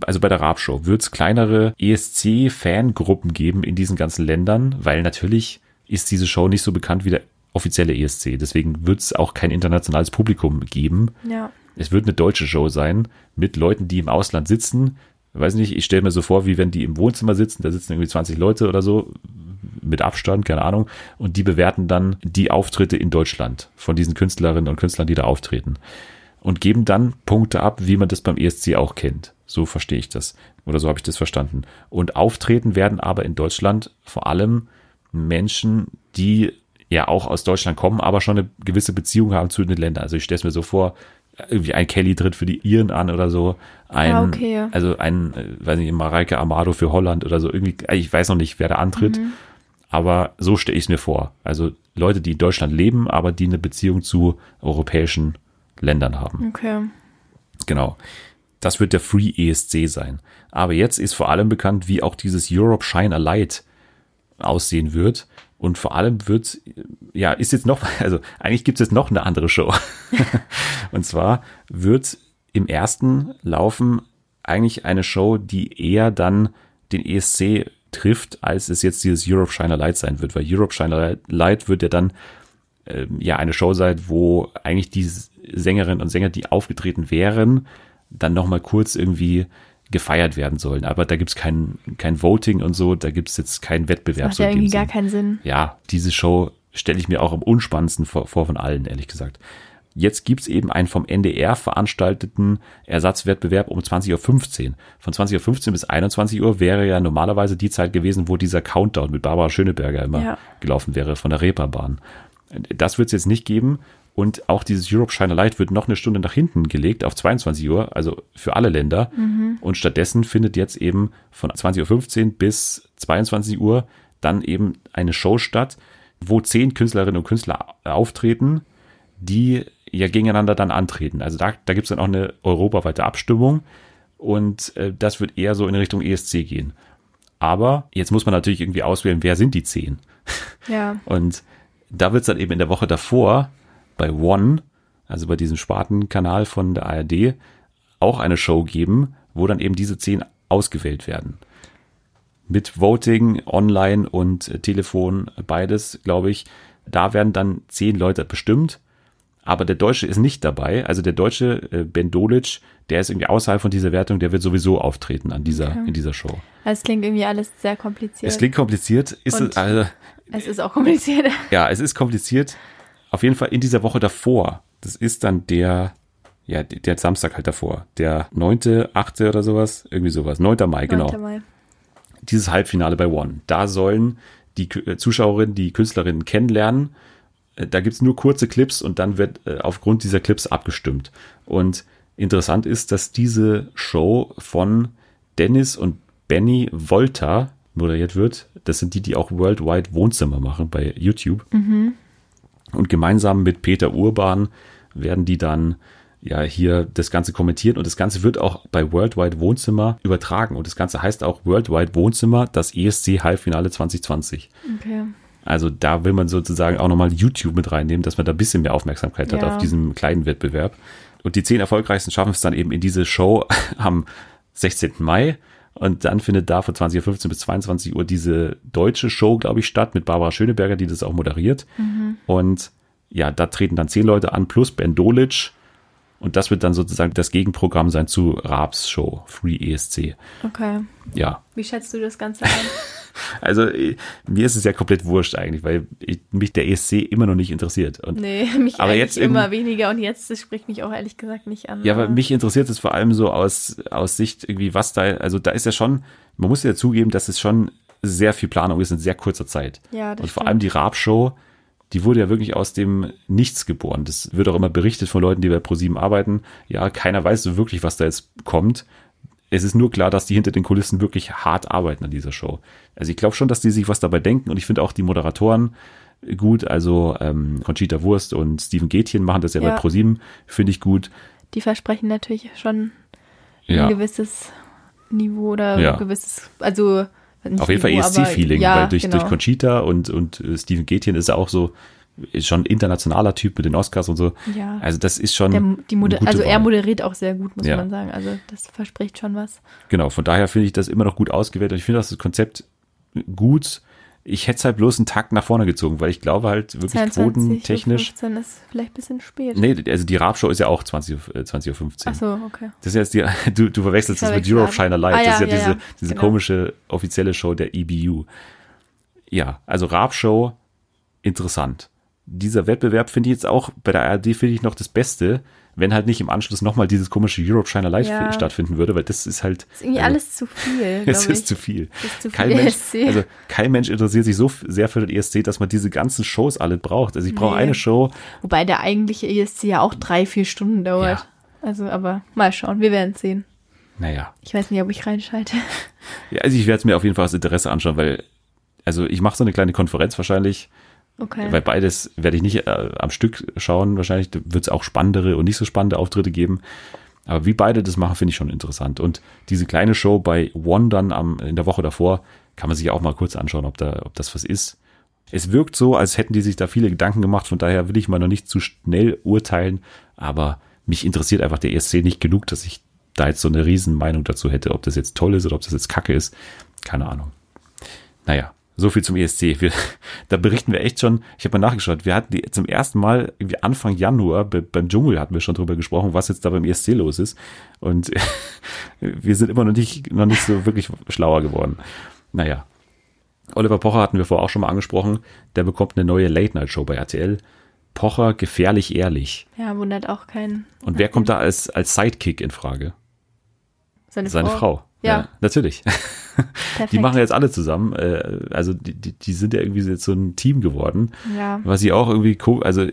Also bei der Raab-Show wird es kleinere ESC-Fangruppen geben in diesen ganzen Ländern, weil natürlich ist diese Show nicht so bekannt wie der offizielle ESC. Deswegen wird es auch kein internationales Publikum geben. Ja. Es wird eine deutsche Show sein mit Leuten, die im Ausland sitzen. Weiß nicht, ich stelle mir so vor, wie wenn die im Wohnzimmer sitzen, da sitzen irgendwie 20 Leute oder so mit Abstand, keine Ahnung, und die bewerten dann die Auftritte in Deutschland von diesen Künstlerinnen und Künstlern, die da auftreten. und geben dann Punkte ab, wie man das beim ESC auch kennt. So verstehe ich das. Oder so habe ich das verstanden. Und auftreten werden aber in Deutschland vor allem Menschen, die ja auch aus Deutschland kommen, aber schon eine gewisse Beziehung haben zu den Ländern. Also ich stelle es mir so vor, irgendwie ein Kelly tritt für die Iren an oder so, ein, Ah, okay. also ein, äh, weiß nicht, Mareike Amado für Holland oder so, irgendwie, ich weiß noch nicht, wer da antritt, Mhm. aber so stelle ich es mir vor. Also Leute, die in Deutschland leben, aber die eine Beziehung zu europäischen Ländern haben. Okay. Genau. Das wird der Free ESC sein. Aber jetzt ist vor allem bekannt, wie auch dieses Europe Shine a Light aussehen wird. Und vor allem wird, ja, ist jetzt noch, also eigentlich gibt es jetzt noch eine andere Show. Und zwar wird im ersten laufen eigentlich eine Show, die eher dann den ESC trifft, als es jetzt dieses Europe Shine a Light sein wird, weil Europe Shine a Light wird ja dann ähm, ja eine Show sein, wo eigentlich die Sängerinnen und Sänger, die aufgetreten wären, dann nochmal kurz irgendwie gefeiert werden sollen. Aber da gibt's kein, kein Voting und so, da gibt's jetzt keinen Wettbewerb. Macht so ja irgendwie gar keinen Sinn. Ja, diese Show stelle ich mir auch am unspannendsten vor, vor von allen, ehrlich gesagt. Jetzt gibt's eben einen vom NDR veranstalteten Ersatzwettbewerb um 20.15 Uhr. Von 20.15 Uhr bis 21 Uhr wäre ja normalerweise die Zeit gewesen, wo dieser Countdown mit Barbara Schöneberger immer Ja. gelaufen wäre von der Reeperbahn. Das wird es jetzt nicht geben. Und auch dieses Europe Shine Light wird noch eine Stunde nach hinten gelegt auf 22 Uhr, also für alle Länder. Und stattdessen findet jetzt eben von 20.15 Uhr bis 22 Uhr dann eben eine Show statt, wo zehn Künstlerinnen und Künstler auftreten, die ja gegeneinander dann antreten. Also da, da gibt es dann auch eine europaweite Abstimmung und äh, das wird eher so in Richtung ESC gehen. Aber jetzt muss man natürlich irgendwie auswählen, wer sind die zehn? Ja. Und da wird es dann eben in der Woche davor bei One, also bei diesem Spartenkanal von der ARD, auch eine Show geben, wo dann eben diese zehn ausgewählt werden. Mit Voting, Online und äh, Telefon, beides, glaube ich. Da werden dann zehn Leute bestimmt. Aber der Deutsche ist nicht dabei. Also der Deutsche, äh, Ben Dolic, der ist irgendwie außerhalb von dieser Wertung, der wird sowieso auftreten an dieser, Okay. in dieser Show. Es klingt irgendwie alles sehr kompliziert. Es klingt kompliziert, ist Und- es, also, es ist auch kompliziert. Ja, es ist kompliziert. Auf jeden Fall in dieser Woche davor. Das ist dann der, ja, der Samstag halt davor. Der neunte, achte oder sowas. Irgendwie sowas. 9. Mai, genau. 9. Mai. Dieses Halbfinale bei One. Da sollen die äh, Zuschauerinnen die Künstlerinnen kennenlernen. Äh, Da gibt's nur kurze Clips und dann wird äh, aufgrund dieser Clips abgestimmt. Und interessant ist, dass diese Show von Dennis und Benny Volta moderiert wird. Das sind die, die auch Worldwide Wohnzimmer machen bei YouTube. Und gemeinsam mit Peter Urban werden die dann ja hier das Ganze kommentieren und das Ganze wird auch bei Worldwide Wohnzimmer übertragen und das Ganze heißt auch Worldwide Wohnzimmer, das ESC Halbfinale 2020. Okay. Also da will man sozusagen auch nochmal YouTube mit reinnehmen, dass man da ein bisschen mehr Aufmerksamkeit hat Ja. auf diesem kleinen Wettbewerb. Und die zehn erfolgreichsten schaffen es dann eben in diese Show am 16. Mai. Und dann findet da von 20.15 bis 22 Uhr diese deutsche Show, glaube ich, statt mit Barbara Schöneberger, die das auch moderiert. Und ja, da treten dann zehn Leute an, plus Ben Dolic. Und das wird dann sozusagen das Gegenprogramm sein zu Raabs Show, Free ESC. Okay. Ja, Wie schätzt du das Ganze ein? also äh, mir ist es ja komplett wurscht eigentlich, weil ich, mich der ESC immer noch nicht interessiert. Und Nee, mich Aber jetzt immer irgendwie- weniger und jetzt das spricht mich auch ehrlich gesagt nicht an. Ja, aber aber- mich interessiert es vor allem so aus, aus Sicht irgendwie, was da, also da ist ja schon, man muss ja zugeben, dass es schon sehr viel Planung ist in sehr kurzer Zeit. Ja, das Und vor stimmt. allem die Raab-Show, die wurde ja wirklich aus dem Nichts geboren. Das wird auch immer berichtet von Leuten, die bei ProSieben arbeiten. Ja, keiner weiß so wirklich, was da jetzt kommt. Es ist nur klar, dass die hinter den Kulissen wirklich hart arbeiten an dieser Show. Also ich glaube schon, dass die sich was dabei denken und ich finde auch die Moderatoren gut. Also ähm, Conchita Wurst und Steven Gätchen machen das ja, Ja. bei ProSieben, finde ich gut. Die versprechen natürlich schon Ja. ein gewisses Niveau oder Ja. ein gewisses, also nicht Auf jeden Fall ESC-Feeling, ja, weil durch, genau. durch Conchita und, und äh, Steven Gätchen ist er auch so, schon internationaler Typ mit den Oscars und so. Ja. Also das ist schon. Der, also er moderiert auch sehr gut, muss Ja. man sagen. Also das verspricht schon was. Genau, von daher finde ich das immer noch gut ausgewählt und ich finde das Konzept gut. Ich hätte es halt bloß einen Takt nach vorne gezogen, weil ich glaube halt wirklich 22, quotentechnisch. 15 ist vielleicht ein bisschen spät. Nee, also die Raab-Show ist ja auch 20 Uhr, äh, 20.15 Uhr. Ach so, okay. Das ist jetzt die, du, du verwechselst das mit Europe. Shine a Light. Ah, das ist ja ja, ja, diese, ja, diese genau. komische offizielle Show der EBU. Ja, also Raab-Show, interessant. Dieser Wettbewerb finde ich jetzt auch bei der ARD finde ich noch das Beste, wenn halt nicht im Anschluss nochmal dieses komische Europe China Live Ja. stattfinden würde, weil das ist halt. ist irgendwie also, alles zu viel. Es ist zu viel. Es ist zu Kein viel Mensch, ESC. also kein Mensch interessiert sich so sehr für den ESC, dass man diese ganzen Shows alle braucht. Also ich brauche Nee. eine Show. Wobei der eigentliche ESC ja auch drei, vier Stunden dauert. Ja. Also, aber mal schauen, wir werden sehen. Naja, Ich weiß nicht, ob ich reinschalte. ja, also ich werde es mir auf jeden Fall aus Interesse anschauen, weil also ich mache so eine kleine Konferenz wahrscheinlich, Okay. weil beides werde ich nicht äh, am Stück schauen. Wahrscheinlich wird es auch spannendere und nicht so spannende Auftritte geben. Aber wie beide das machen, finde ich schon interessant. Und diese kleine Show bei One dann am, in der Woche davor kann man sich auch mal kurz anschauen, ob, da, ob das was ist. Es wirkt so, als hätten die sich da viele Gedanken gemacht. Von daher will ich mal noch nicht zu schnell urteilen. Aber mich interessiert einfach der ESC nicht genug, dass ich da jetzt so eine riesen Meinung dazu hätte, ob das jetzt toll ist oder ob das jetzt kacke ist. Keine Ahnung. Naja, so viel zum ESC. Wir, da berichten wir echt schon, ich habe mal nachgeschaut, wir hatten die zum ersten Mal irgendwie Anfang Januar, be, beim Dschungel hatten wir schon drüber gesprochen, was jetzt da beim ESC los ist. Und wir sind immer noch nicht, noch nicht so wirklich schlauer geworden. Naja. Oliver Pocher hatten wir vorher auch schon mal angesprochen, der bekommt eine neue Late-Night-Show bei RTL. Pocher gefährlich ehrlich. ja, wundert auch keinen. Und wer kommt da als, als Sidekick in Frage? Seine, Seine Frau. Ja. natürlich. Perfekt. Die machen jetzt alle zusammen. Äh, also die, die, die sind ja irgendwie jetzt so ein Team geworden. Ja. Was ich auch irgendwie cool, also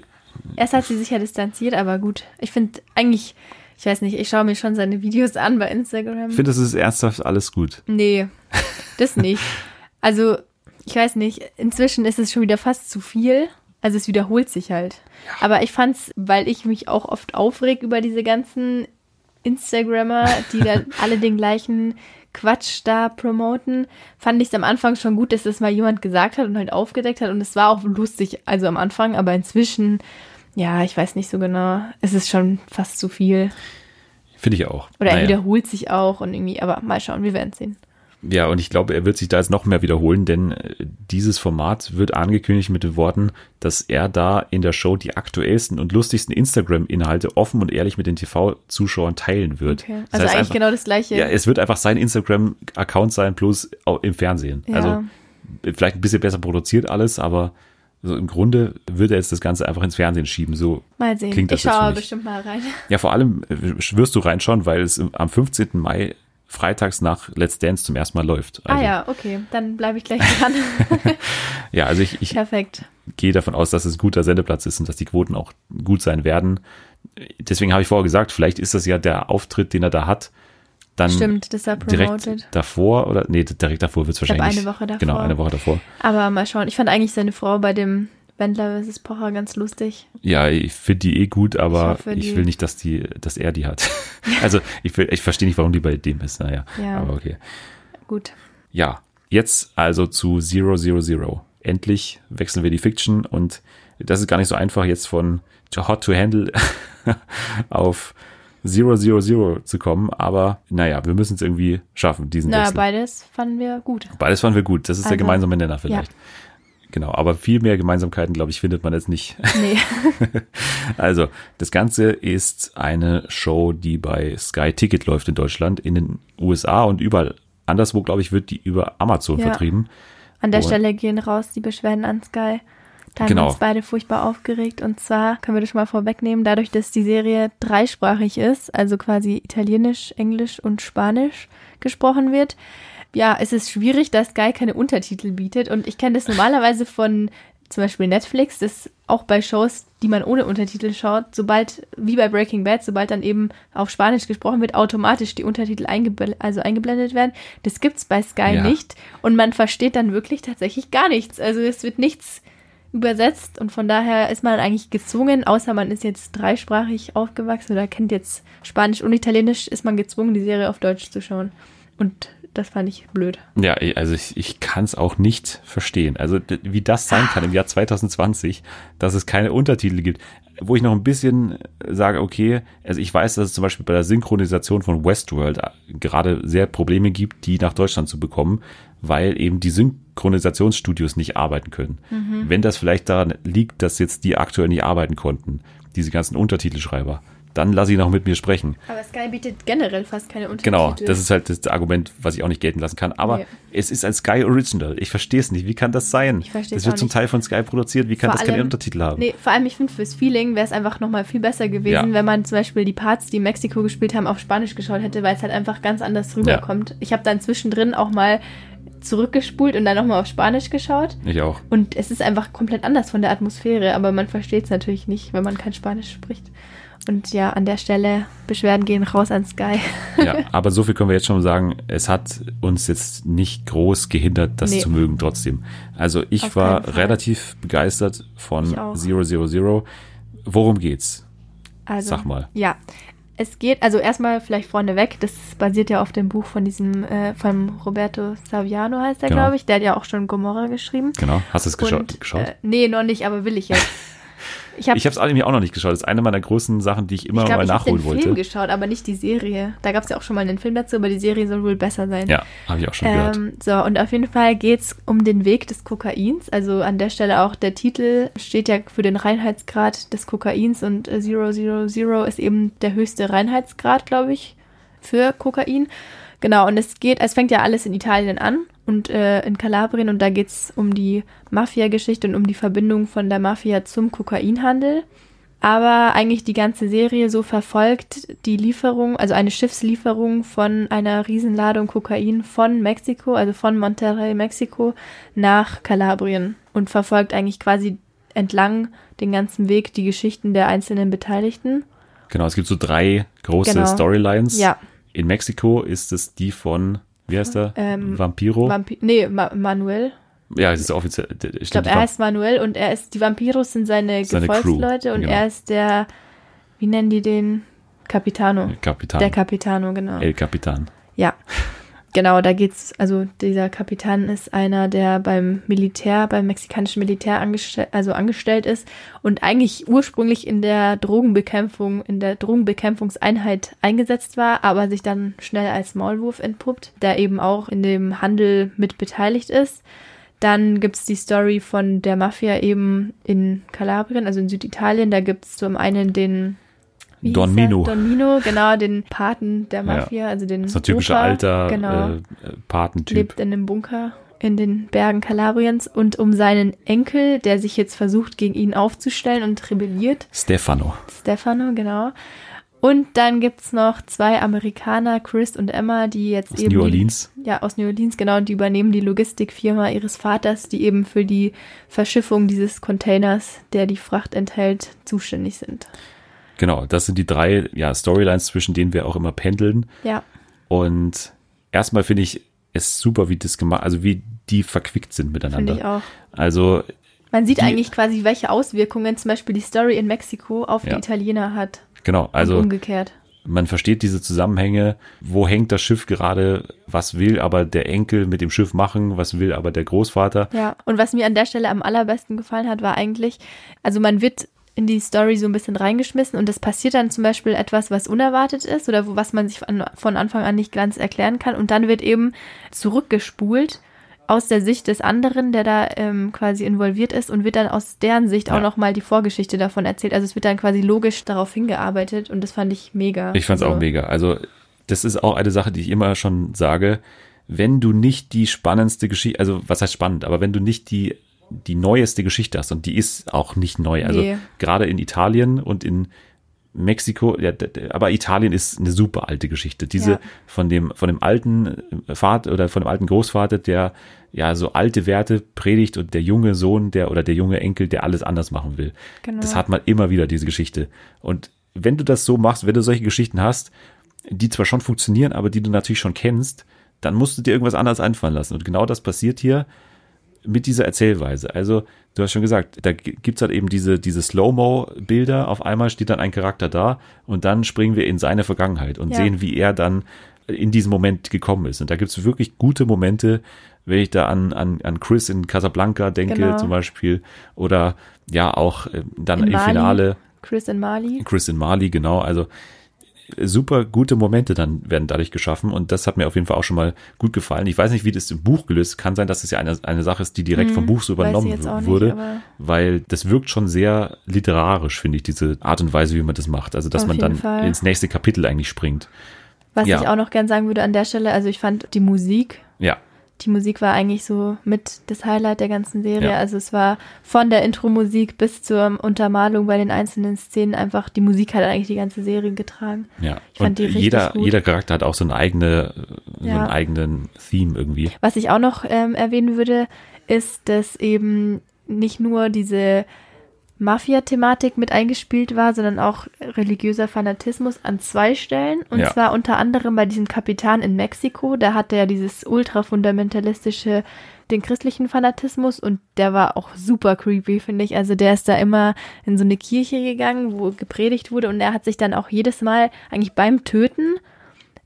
Erst hat sie sich ja distanziert, aber gut. Ich finde eigentlich, ich weiß nicht, ich schaue mir schon seine Videos an bei Instagram. ich finde, das ist ernsthaft alles gut. Nee, das nicht. Also, ich weiß nicht, inzwischen ist es schon wieder fast zu viel. Also es wiederholt sich halt. Aber ich fand's, weil ich mich auch oft aufreg über diese ganzen Instagrammer, die dann alle den gleichen Quatsch da promoten, fand ich es am Anfang schon gut, dass das mal jemand gesagt hat und halt aufgedeckt hat. Und es war auch lustig, also am Anfang, aber inzwischen, ja, ich weiß nicht so genau. Es ist schon fast zu viel. Finde ich auch. Oder er Naja. wiederholt sich auch und irgendwie, aber mal schauen, wir werden sehen. Ja, und ich glaube, er wird sich da jetzt noch mehr wiederholen, denn äh, dieses Format wird angekündigt mit den Worten, dass er da in der Show die aktuellsten und lustigsten Instagram-Inhalte offen und ehrlich mit den TV-Zuschauern teilen wird. Okay. Das Also eigentlich einfach, genau das gleiche. Ja, es wird einfach sein Instagram-Account sein, plus im Fernsehen. Ja. Also vielleicht ein bisschen besser produziert alles, aber so im Grunde wird er jetzt das Ganze einfach ins Fernsehen schieben. So Mal sehen. klingt das ich schaue bestimmt mal rein. Ja, vor allem äh, wirst du reinschauen, weil es am 15. Mai freitags nach Let's Dance zum ersten Mal läuft. Also, ah ja, okay. Dann bleibe ich gleich dran. ja, also ich, ich Perfekt. gehe davon aus, dass es ein guter Sendeplatz ist und dass die Quoten auch gut sein werden. Deswegen habe ich vorher gesagt, vielleicht ist das ja der Auftritt, den er da hat. Dann Stimmt, das war promoted. direkt davor oder nee, direkt davor wird es wahrscheinlich. eine Woche davor. Genau, eine Woche davor. Aber mal schauen. Ich fand eigentlich seine Frau bei dem Wendler vs. Pocher ganz lustig. Ja, ich finde die eh gut, aber Ich ich, will nicht, dass die, dass er die hat. also ich will, ich verstehe nicht, warum die bei dem ist. Naja, Ja. aber okay. Gut. Ja, jetzt also zu Zero Zero Zero. Endlich wechseln wir die Fiction und das ist gar nicht so einfach, jetzt von Hot to Handle auf Zero Zero Zero zu kommen, aber naja, wir müssen es irgendwie schaffen, diesen Na, Wechsel. beides fanden wir gut. Beides fanden wir gut, das ist der Also, gemeinsame Nenner vielleicht. Genau, aber viel mehr Gemeinsamkeiten, glaube ich, findet man jetzt nicht. Nee. Also, das Ganze ist eine Show, die bei Sky Ticket läuft in Deutschland, in den USA und überall anderswo, glaube ich, wird die über Amazon Ja. vertrieben. An der Und- Stelle gehen raus die Beschwerden an Sky. Da haben Genau. uns beide furchtbar aufgeregt. Und zwar können wir das schon mal vorwegnehmen, dadurch, dass die Serie dreisprachig ist, also quasi Italienisch, Englisch und Spanisch gesprochen wird. Ja, es ist schwierig, dass Sky keine Untertitel bietet. Und ich kenne das normalerweise von zum Beispiel Netflix, das auch bei Shows, die man ohne Untertitel schaut, sobald, wie bei Breaking Bad, sobald dann eben auf Spanisch gesprochen wird, automatisch die Untertitel eingebl also eingeblendet werden. Das gibt's bei Sky Ja. nicht. Und man versteht dann wirklich tatsächlich gar nichts. Also es wird nichts übersetzt und von daher ist man eigentlich gezwungen, außer man ist jetzt dreisprachig aufgewachsen oder kennt jetzt Spanisch und Italienisch, ist man gezwungen, die Serie auf Deutsch zu schauen. Und das fand ich blöd. Ja, also ich, ich kann es auch nicht verstehen. Also wie das sein kann im Jahr 2020, dass es keine Untertitel gibt. Wo ich noch ein bisschen sage, okay, also ich weiß, dass es zum Beispiel bei der Synchronisation von Westworld äh, gerade sehr Probleme gibt, die nach Deutschland zu bekommen, weil eben die Synchronisationsstudios nicht arbeiten können. Wenn das vielleicht daran liegt, dass jetzt die aktuell nicht arbeiten konnten, diese ganzen Untertitelschreiber, dann lass ihn auch mit mir sprechen. Aber Sky bietet generell fast keine Untertitel. Genau, das ist halt das Argument, was ich auch nicht gelten lassen kann. Aber Nee. es ist ein Sky Original. Ich verstehe es nicht. Wie kann das sein? Ich verstehe es das wird zum. Teil von Sky produziert. Wie kann Vor das keine allem- Untertitel haben? Nee, vor allem, ich finde, fürs Feeling wäre es einfach nochmal viel besser gewesen, Ja. wenn man zum Beispiel die Parts, die in Mexiko gespielt haben, auf Spanisch geschaut hätte, weil es halt einfach ganz anders rüberkommt. Ich habe dann zwischendrin auch mal zurückgespult und dann nochmal auf Spanisch geschaut. Ich auch. Und es ist einfach komplett anders von der Atmosphäre, aber man versteht es natürlich nicht, wenn man kein Spanisch spricht. Und ja, an der Stelle, Beschwerden gehen raus an Sky. Ja, aber so viel können wir jetzt schon sagen. Es hat uns jetzt nicht groß gehindert, das Nee. zu mögen trotzdem. Also ich Auf war relativ begeistert von Ich auch. 000. Worum geht's? Also, Sag mal. Ja, es geht, also erstmal vielleicht vorneweg, das basiert ja auf dem Buch von diesem, äh, von Roberto Saviano heißt er, Genau. glaube ich. Der hat ja auch schon Gomorra geschrieben. Genau. Hast du es gescha Und, geschaut? Äh, nee, noch nicht, aber will ich jetzt. Ich habe ich habe es eigentlich auch noch nicht geschaut. Das ist eine meiner großen Sachen, die ich immer ich glaub, mal ich nachholen den wollte. Film geschaut, aber nicht die Serie. Da gab es ja auch schon mal einen Film dazu, aber die Serie soll wohl besser sein. Ja, habe ich auch schon gehört. Ähm, so, und auf jeden Fall geht's um den Weg des Kokains. Also an der Stelle auch der Titel steht ja für den Reinheitsgrad des Kokains und äh, 000 ist eben der höchste Reinheitsgrad, glaube ich, für Kokain. Genau, und es geht, es fängt ja alles in Italien an und äh, in Kalabrien und da geht's um die Mafia-Geschichte und um die Verbindung von der Mafia zum Kokainhandel. Aber eigentlich die ganze Serie so verfolgt die Lieferung, also eine Schiffslieferung von einer Riesenladung Kokain von Mexiko, also von Monterrey, Mexiko, nach Kalabrien und verfolgt eigentlich quasi entlang den ganzen Weg die Geschichten der einzelnen Beteiligten. Genau, es gibt so drei große Genau. Storylines. Ja. In Mexiko ist es die von, wie heißt er? Ähm, Vampiro? Vampi nee, Ma Manuel. ja, es ist offiziell. der- Ich Stimmt, glaube, er heißt Manuel und er ist, die Vampiros sind seine, Seine Crew, Gefolgsleute und genau. er ist der, wie nennen die den? Capitano. Kapitan. Der Capitano, genau. El Capitan. Ja, genau, da geht's, also dieser Kapitän ist einer, der beim Militär, beim mexikanischen Militär angestell, also angestellt ist und eigentlich ursprünglich in der Drogenbekämpfung, in der Drogenbekämpfungseinheit eingesetzt war, aber sich dann schnell als Maulwurf entpuppt, der eben auch in dem Handel mit beteiligt ist. Dann gibt's die Story von der Mafia eben in Kalabrien, also in Süditalien. Da gibt's zum einen den wie Don? Mino. Don Mino, genau, den Paten der Ja. Mafia, also den Das ist ein typischer Opa, alter genau, äh, Patentyp. lebt in einem Bunker in den Bergen Kalabriens und um seinen Enkel, der sich jetzt versucht, gegen ihn aufzustellen und rebelliert, Stefano. Stefano, genau. Und dann gibt's noch zwei Amerikaner, Chris und Emma, die jetzt Aus eben. New Orleans. Ja, aus New Orleans, genau. Und die übernehmen die Logistikfirma ihres Vaters, die eben für die Verschiffung dieses Containers, der die Fracht enthält, zuständig sind. Genau, das sind die drei ja, Storylines, zwischen denen wir auch immer pendeln. Ja, Und erstmal finde ich es super, wie das gemacht, also wie die verquickt sind finde miteinander. ich auch. Also Man sieht Die- eigentlich quasi, welche Auswirkungen zum Beispiel die Story in Mexiko auf Ja. die Italiener hat. genau, also und umgekehrt. man versteht diese Zusammenhänge, wo hängt das Schiff gerade, was will aber der Enkel mit dem Schiff machen, was will aber der Großvater. Ja, und was mir an der Stelle am allerbesten gefallen hat, war eigentlich, also man wird in die Story so ein bisschen reingeschmissen und es passiert dann zum Beispiel etwas, was unerwartet ist oder wo, was man sich von, von Anfang an nicht ganz erklären kann und dann wird eben zurückgespult aus der Sicht des anderen, der da ähm, quasi involviert ist und wird dann aus deren Sicht Ja. auch nochmal die Vorgeschichte davon erzählt. Also es wird dann quasi logisch darauf hingearbeitet und das fand ich mega. Ich fand's auch Also, mega. Also das ist auch eine Sache, die ich immer schon sage, wenn du nicht die spannendste Geschichte, also was heißt spannend, aber wenn du nicht die die neueste Geschichte hast und die ist auch nicht neu. Also Nee. gerade in Italien und in Mexiko, ja, aber Italien ist eine super alte Geschichte. Diese Ja. von dem von dem alten Vater oder von dem alten Großvater, der ja so alte Werte predigt und der junge Sohn, der oder der junge Enkel, der alles anders machen will. Genau. Das hat man immer wieder diese Geschichte. Und wenn du das so machst, wenn du solche Geschichten hast, die zwar schon funktionieren, aber die du natürlich schon kennst, dann musst du dir irgendwas anderes einfallen lassen. Und genau das passiert hier mit dieser Erzählweise. Also, du hast schon gesagt, da gibt's halt eben diese, diese Slow-Mo-Bilder. Auf einmal steht dann ein Charakter da und dann springen wir in seine Vergangenheit und Ja. sehen, wie er dann in diesen Moment gekommen ist. Und da gibt's wirklich gute Momente, wenn ich da an, an, an Chris in Casablanca denke, Genau. zum Beispiel, oder ja auch äh, dann In im Mali. Finale Chris und Marley. Chris in Mali, genau. Also super gute Momente dann werden dadurch geschaffen und das hat mir auf jeden Fall auch schon mal gut gefallen. Ich weiß nicht, wie das im Buch gelöst kann sein, dass es ja eine, eine Sache ist, die direkt hm, vom Buch so übernommen wurde, nicht, weil das wirkt schon sehr literarisch, finde ich, diese Art und Weise, wie man das macht. Also, dass man dann Fall. ins nächste Kapitel eigentlich springt. Was ja. ich auch noch gern sagen würde an der Stelle, also ich fand die Musik. Ja die Musik war eigentlich so mit das Highlight der ganzen Serie. Ja. Also es war von der Intro-Musik bis zur Untermalung bei den einzelnen Szenen einfach, die Musik hat eigentlich die ganze Serie getragen. Ja, ich fand und die jeder, gut. jeder Charakter hat auch so, eine eigene, so ja. einen eigenen Theme irgendwie. Was ich auch noch ähm, erwähnen würde, ist, dass eben nicht nur diese Mafia-Thematik mit eingespielt war, sondern auch religiöser Fanatismus an zwei Stellen. Und ja. zwar unter anderem bei diesem Kapitan in Mexiko. Da hatte er dieses ultrafundamentalistische, den christlichen Fanatismus und der war auch super creepy, finde ich. Also der ist da immer in so eine Kirche gegangen, wo gepredigt wurde und er hat sich dann auch jedes Mal eigentlich beim Töten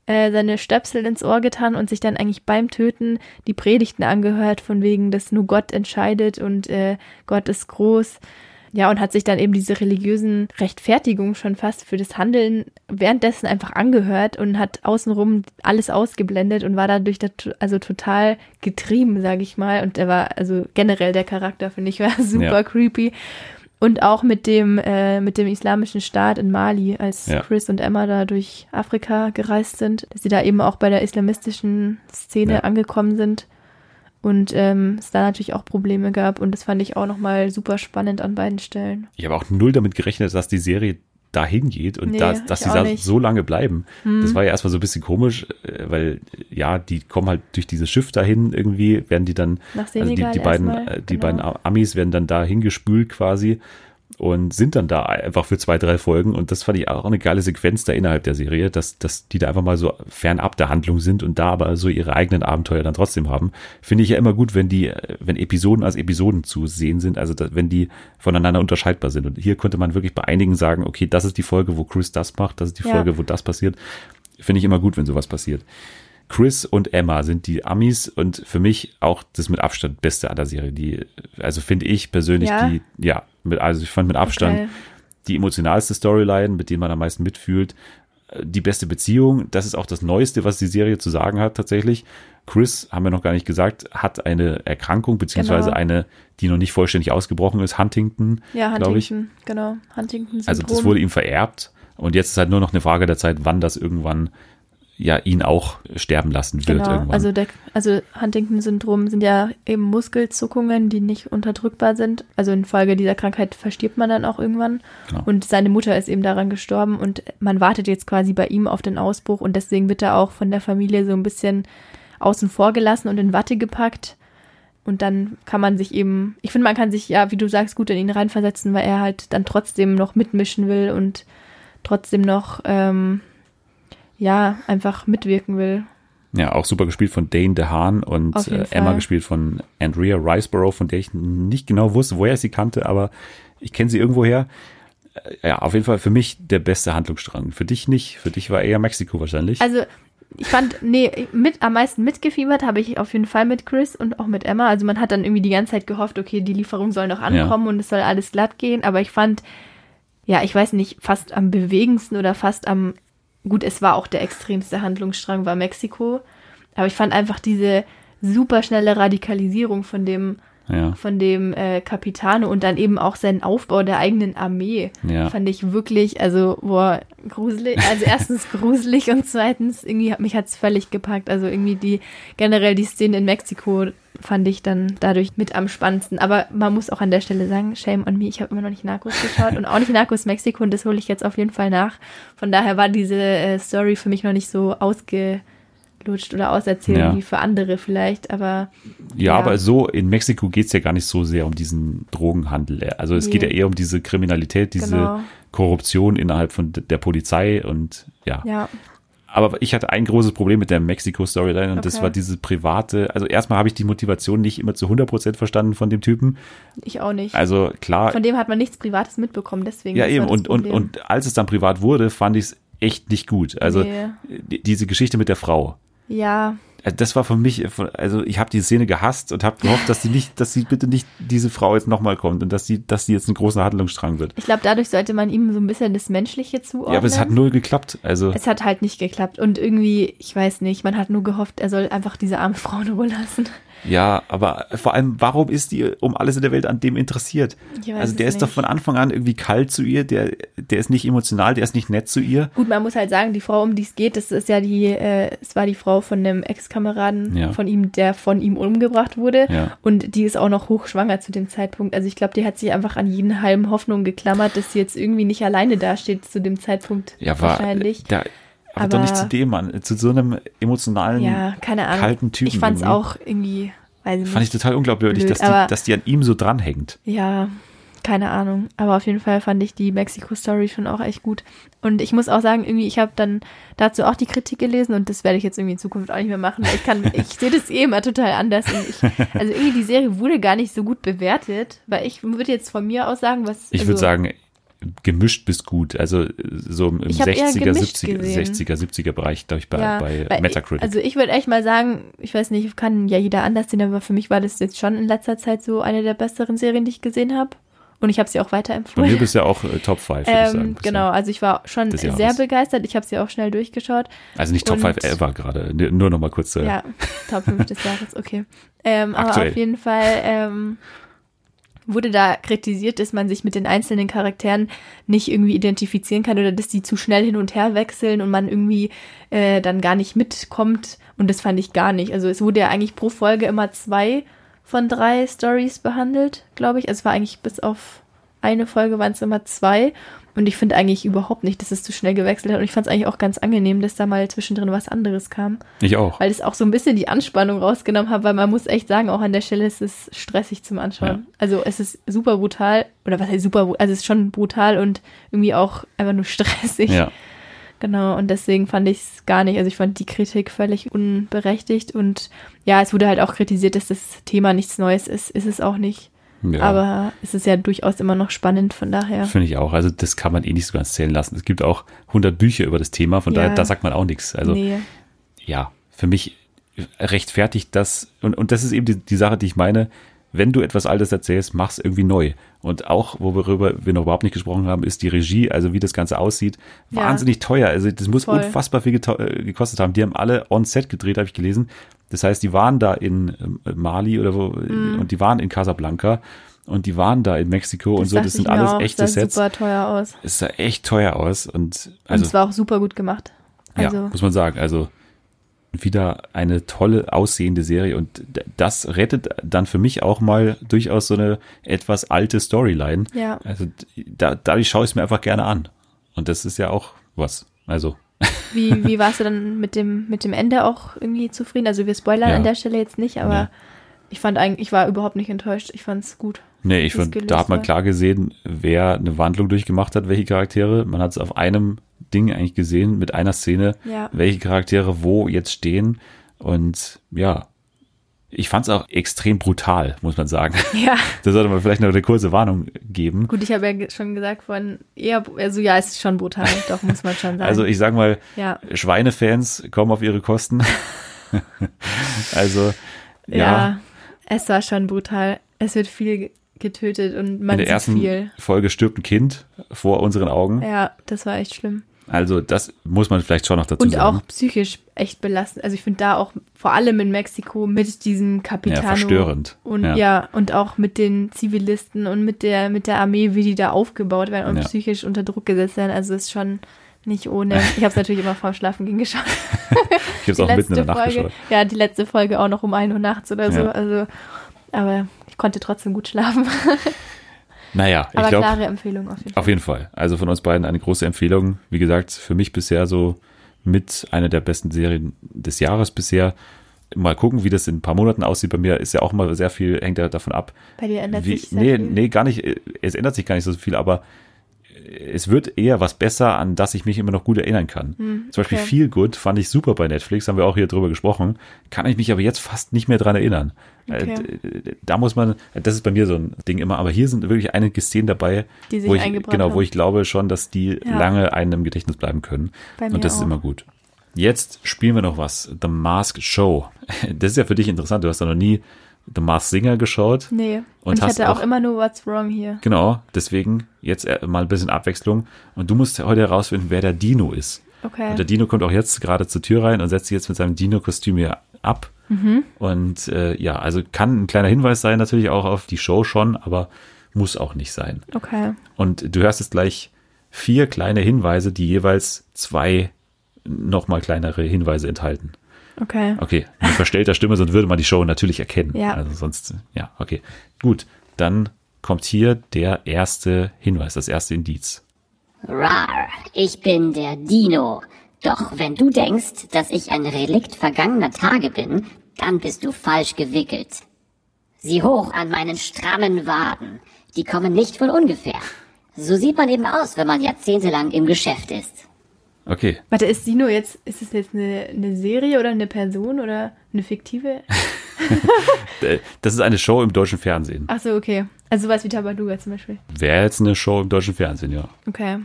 äh, seine Stöpsel ins Ohr getan und sich dann eigentlich beim Töten die Predigten angehört, von wegen, dass nur Gott entscheidet und äh, Gott ist groß. Ja, und hat sich dann eben diese religiösen Rechtfertigungen schon fast für das Handeln währenddessen einfach angehört und hat außenrum alles ausgeblendet und war dadurch also total getrieben, sage ich mal. Und er war, also generell der Charakter, finde ich, war super ja. creepy. Und auch mit dem, äh, mit dem islamischen Staat in Mali, als ja. Chris und Emma da durch Afrika gereist sind, dass sie da eben auch bei der islamistischen Szene ja. angekommen sind und ähm, es da natürlich auch Probleme gab und das fand ich auch nochmal super spannend an beiden Stellen. Ich habe auch null damit gerechnet, dass die Serie dahin geht und nee, dass, dass sie da so lange bleiben. Hm. Das war ja erstmal so ein bisschen komisch, äh, weil ja, die kommen halt durch dieses Schiff dahin irgendwie, werden die dann, also die, die beiden, äh, die genau. beiden Amis werden dann da hingespült quasi und sind dann da einfach für zwei, drei Folgen. Und das fand ich auch eine geile Sequenz da innerhalb der Serie, dass, dass die da einfach mal so fernab der Handlung sind und da aber so ihre eigenen Abenteuer dann trotzdem haben. Finde ich ja immer gut, wenn die, wenn Episoden als Episoden zu sehen sind, also da, wenn die voneinander unterscheidbar sind. Und hier konnte man wirklich bei einigen sagen, okay, das ist die Folge, wo Chris das macht, das ist die ja. Folge, wo das passiert. Finde ich immer gut, wenn sowas passiert. Chris und Emma sind die Amis und für mich auch das mit Abstand beste aller Serie. Die, also finde ich persönlich ja? die, ja, mit, also ich fand mit Abstand okay. die emotionalste Storyline, mit dem man am meisten mitfühlt. Die beste Beziehung, das ist auch das Neueste, was die Serie zu sagen hat tatsächlich. Chris, haben wir noch gar nicht gesagt, hat eine Erkrankung, beziehungsweise genau. eine, die noch nicht vollständig ausgebrochen ist, Huntington, ja, glaube ich. Genau, Huntington. -Syndrom. Also das wurde ihm vererbt. Und jetzt ist halt nur noch eine Frage der Zeit, wann das irgendwann ja ihn auch sterben lassen wird genau, irgendwann. Also, der, also Huntington-Syndrom sind ja eben Muskelzuckungen, die nicht unterdrückbar sind. Also infolge dieser Krankheit verstirbt man dann auch irgendwann. Genau. Und seine Mutter ist eben daran gestorben und man wartet jetzt quasi bei ihm auf den Ausbruch und deswegen wird er auch von der Familie so ein bisschen außen vor gelassen und in Watte gepackt. Und dann kann man sich eben, ich finde, man kann sich ja, wie du sagst, gut in ihn reinversetzen, weil er halt dann trotzdem noch mitmischen will und trotzdem noch ähm, ja, einfach mitwirken will. Ja, auch super gespielt von Dane DeHaan und äh, Emma gespielt von Andrea Riceborough, von der ich nicht genau wusste, woher ich sie kannte, aber ich kenne sie irgendwoher. Äh, ja, auf jeden Fall für mich der beste Handlungsstrang. Für dich nicht. Für dich war eher Mexiko wahrscheinlich. Also ich fand, nee, mit, am meisten mitgefiebert habe ich auf jeden Fall mit Chris und auch mit Emma. Also man hat dann irgendwie die ganze Zeit gehofft, okay, die Lieferung soll noch ankommen ja. und es soll alles glatt gehen. Aber ich fand, ja, ich weiß nicht, fast am bewegendsten oder fast am gut, es war auch der extremste Handlungsstrang, war Mexiko. Aber ich fand einfach diese super schnelle Radikalisierung von dem, ja. von dem äh, Capitano und dann eben auch seinen Aufbau der eigenen Armee. Ja. Fand ich wirklich, also, boah, gruselig. Also erstens gruselig und zweitens, irgendwie, mich hat es völlig gepackt. Also irgendwie die, generell die Szene in Mexiko fand ich dann dadurch mit am spannendsten. Aber man muss auch an der Stelle sagen, shame on me, ich habe immer noch nicht Narcos geschaut und auch nicht Narcos Mexiko und das hole ich jetzt auf jeden Fall nach. Von daher war diese äh, Story für mich noch nicht so ausgelutscht oder auserzählt ja. wie für andere vielleicht, aber. Ja, ja. aber so in Mexiko geht es ja gar nicht so sehr um diesen Drogenhandel. Also es nee. geht ja eher um diese Kriminalität, diese genau. Korruption innerhalb von der Polizei und ja. Ja aber ich hatte ein großes Problem mit der Mexiko-Storyline und okay. das war diese private, also erstmal habe ich die Motivation nicht immer zu 100% verstanden von dem Typen. Ich auch nicht. Also klar. Von dem hat man nichts Privates mitbekommen, deswegen. Ja eben, und, und, und als es dann privat wurde, fand ich es echt nicht gut. Also nee. diese Geschichte mit der Frau. Ja. äh, das war für mich, äh, also ich habe die Szene gehasst und habe gehofft, dass sie nicht, dass sie bitte nicht diese Frau jetzt nochmal kommt und dass sie, dass sie jetzt einen großen Handlungsstrang wird. Ich glaube, dadurch sollte man ihm so ein bisschen das Menschliche zuordnen. Ja, aber es hat null geklappt. Also es hat halt nicht geklappt und irgendwie, ich weiß nicht, man hat nur gehofft, er soll einfach diese arme Frau in Ruhe lassen. Ja, aber vor allem, warum ist die um alles in der Welt an dem interessiert? Also der ist nicht. doch von Anfang an irgendwie kalt zu ihr, der, der ist nicht emotional, der ist nicht nett zu ihr. Gut, man muss halt sagen, die Frau, um die es geht, das ist ja die, äh, es war die Frau von einem Ex-Kameraden Ja. von ihm, der von ihm umgebracht wurde. Ja. Und die ist auch noch hochschwanger zu dem Zeitpunkt. Also ich glaube, die hat sich einfach an jeden halben Hoffnung geklammert, dass sie jetzt irgendwie nicht alleine dasteht zu dem Zeitpunkt. Ja, war wahrscheinlich. Da, aber, doch nicht Aber- zu dem Mann, zu so einem emotionalen, Ja, kalten Typen. ich fand es irgendwie. auch irgendwie, weiß ich Fand ich nicht. total unglaubwürdig, Blöd, dass, die, aber- dass die an ihm so dranhängt. Ja, keine Ahnung. Aber auf jeden Fall fand ich die Mexiko-Story schon auch echt gut. Und ich muss auch sagen, irgendwie, ich habe dann dazu auch die Kritik gelesen und das werde ich jetzt irgendwie in Zukunft auch nicht mehr machen. Ich kann, ich sehe das eh immer total anders. Ich, also irgendwie die Serie wurde gar nicht so gut bewertet, weil ich würde jetzt von mir aus sagen, was. Ich also, würde sagen, gemischt bis gut. Also so im Ich hab eher 60er, gemischt 70er, gesehen. 60er, 70er Bereich, glaube ich, bei, ja, bei Metacritic. Also ich würde echt mal sagen, ich weiß nicht, kann ja jeder anders sehen, aber für mich war das jetzt schon in letzter Zeit so eine der besseren Serien, die ich gesehen habe. Und ich habe sie auch Bei weiterempfohlen. mir bist ja auch äh, Top 5, würde ich sagen. Ähm, genau, also ich war schon sehr begeistert. Ich habe sie auch schnell durchgeschaut. Also nicht Top Und- 5 ever gerade. Nur noch mal kurz. Äh, Ja, Top 5 des Jahres, okay. Ähm, aber auf jeden Fall ähm, wurde da kritisiert, dass man sich mit den einzelnen Charakteren nicht irgendwie identifizieren kann oder dass die zu schnell hin und her wechseln und man irgendwie äh, dann gar nicht mitkommt. Und das fand ich gar nicht. Also es wurde ja eigentlich pro Folge immer zwei von drei Stories behandelt, glaube ich. Also es war eigentlich bis auf eine Folge waren es immer zwei. Und ich finde eigentlich überhaupt nicht, dass es zu schnell gewechselt hat. Und ich fand es eigentlich auch ganz angenehm, dass da mal zwischendrin was anderes kam Ich auch. weil es auch so ein bisschen die Anspannung rausgenommen hat, weil man muss echt sagen, auch an der Stelle ist es stressig zum Anschauen. Ja. Also es ist super brutal, oder was heißt super, also es ist schon brutal und irgendwie auch einfach nur stressig. Ja. Genau, und deswegen fand ich es gar nicht, also ich fand die Kritik völlig unberechtigt und ja, es wurde halt auch kritisiert, dass das Thema nichts Neues ist, ist es auch nicht. Ja. Aber es ist ja durchaus immer noch spannend, von daher. Finde ich auch. Also das kann man eh nicht so ganz zählen lassen. Es gibt auch 100 Bücher über das Thema, von Ja. daher, da sagt man auch nichts. Also nee. ja, für mich rechtfertigt das, und, und das ist eben die, die Sache, die ich meine, wenn du etwas Altes erzählst, mach's irgendwie neu. Und auch, worüber wir noch überhaupt nicht gesprochen haben, ist die Regie, also wie das Ganze aussieht, Ja. wahnsinnig teuer. Also das muss Voll. unfassbar viel äh, gekostet haben. Die haben alle on-set gedreht, habe ich gelesen. Das heißt, die waren da in ähm, Mali oder wo, Mhm. und die waren in Casablanca und die waren da in Mexiko und so. Das sind alles auch, echte sah Sets. super teuer aus. Es sah echt teuer aus und und also es war auch super gut gemacht. Also, ja, muss man sagen. Also wieder eine tolle aussehende Serie und das rettet dann für mich auch mal durchaus so eine etwas alte Storyline. Ja. Also da, dadurch schaue ich es mir einfach gerne an. Und das ist ja auch was. Also Wie, wie warst du dann mit dem, mit dem Ende auch irgendwie zufrieden? Also wir spoilern Ja. an der Stelle jetzt nicht, aber Ja. ich fand eigentlich, ich war überhaupt nicht enttäuscht. Ich fand es gut. Nee, ich finde, da hat man klar gesehen, wer eine Wandlung durchgemacht hat, welche Charaktere. Man hat es auf einem Ding eigentlich gesehen, mit einer Szene, Ja. welche Charaktere wo jetzt stehen. Und ja, ich fand es auch extrem brutal, muss man sagen. Ja, Da sollte man vielleicht noch eine kurze Warnung geben. gut, ich habe ja schon gesagt von eher, also ja, es ist schon brutal, doch muss man schon sagen. Also ich sag mal, ja, Schweinefans kommen auf ihre Kosten. also ja, ja, es war schon brutal. Es wird viel getötet und man in der sieht ersten viel. Folge stirbt ein Kind vor unseren Augen. Ja, das war echt schlimm. Also das muss man vielleicht schon noch dazu Und sagen. auch psychisch echt belastend. Also ich finde da auch vor allem in Mexiko mit diesem Capitano Ja, verstörend. und Ja. ja. und auch mit den Zivilisten und mit der mit der Armee, wie die da aufgebaut werden und Ja. psychisch unter Druck gesetzt werden. Also ist schon nicht ohne. Ich habe es natürlich immer vorm Schlafen gehen geschaut. ich habe es auch mitten in der Nacht Folge, geschaut. ja, die letzte Folge auch noch um 1 Uhr nachts oder so. Also, aber konnte trotzdem gut schlafen. Naja, ich aber glaube, klare Empfehlung auf jeden Fall. auf jeden Fall. Also von uns beiden eine große Empfehlung. Wie gesagt, für mich bisher so mit einer der besten Serien des Jahres bisher. Mal gucken, wie das in ein paar Monaten aussieht. Bei mir ist ja auch immer sehr viel, hängt ja davon ab, Bei dir ändert wie, sich sehr nee, viel. nee, gar nicht. Es ändert sich gar nicht so viel, aber es wird eher was besser, an das ich mich immer noch gut erinnern kann. Zum Beispiel Hm, okay. Feel Good fand ich super bei Netflix, haben wir auch hier drüber gesprochen. Kann ich mich aber jetzt fast nicht mehr dran erinnern. Okay. Äh, d- Da muss man, das ist bei mir so ein Ding immer, aber hier sind wirklich einige Szenen dabei, wo ich, genau, wo haben. ich glaube schon, dass die Ja. lange einem im Gedächtnis bleiben können. Und das ist auch. immer gut. Jetzt spielen wir noch was. The Mask Show. Das ist ja für dich interessant. Du hast ja noch nie The Mask Singer geschaut. Nee. Und Und, ich hatte auch, auch- immer nur What's Wrong hier. Genau, deswegen jetzt äh, mal ein bisschen Abwechslung. Und du musst heute herausfinden, wer der Dino ist. Okay. Und der Dino kommt auch jetzt gerade zur Tür rein und setzt sich jetzt mit seinem Dino-Kostüm hier ab. Und äh, ja, also kann ein kleiner Hinweis sein, natürlich auch auf die Show schon, aber muss auch nicht sein. Okay. Und du hörst jetzt gleich vier kleine Hinweise, die jeweils zwei nochmal kleinere Hinweise enthalten. Okay. Okay, mit verstellter Stimme, sonst würde man die Show natürlich erkennen. Ja. Also sonst, ja, okay. Gut, dann kommt hier der erste Hinweis, das erste Indiz. Rar, ich bin der Dino. Doch wenn du denkst, dass ich ein Relikt vergangener Tage bin, dann bist du falsch gewickelt. Sieh hoch an meinen strammen Waden. Die kommen nicht von ungefähr. So sieht man eben aus, wenn man jahrzehntelang im Geschäft ist. Okay, Warte, ist Dino jetzt, ist es jetzt eine, eine Serie oder eine Person oder eine fiktive? das ist eine Show im deutschen Fernsehen. Ach so, okay. Also sowas wie Tabaluga zum Beispiel. Wäre jetzt eine Show im deutschen Fernsehen, ja. Okay.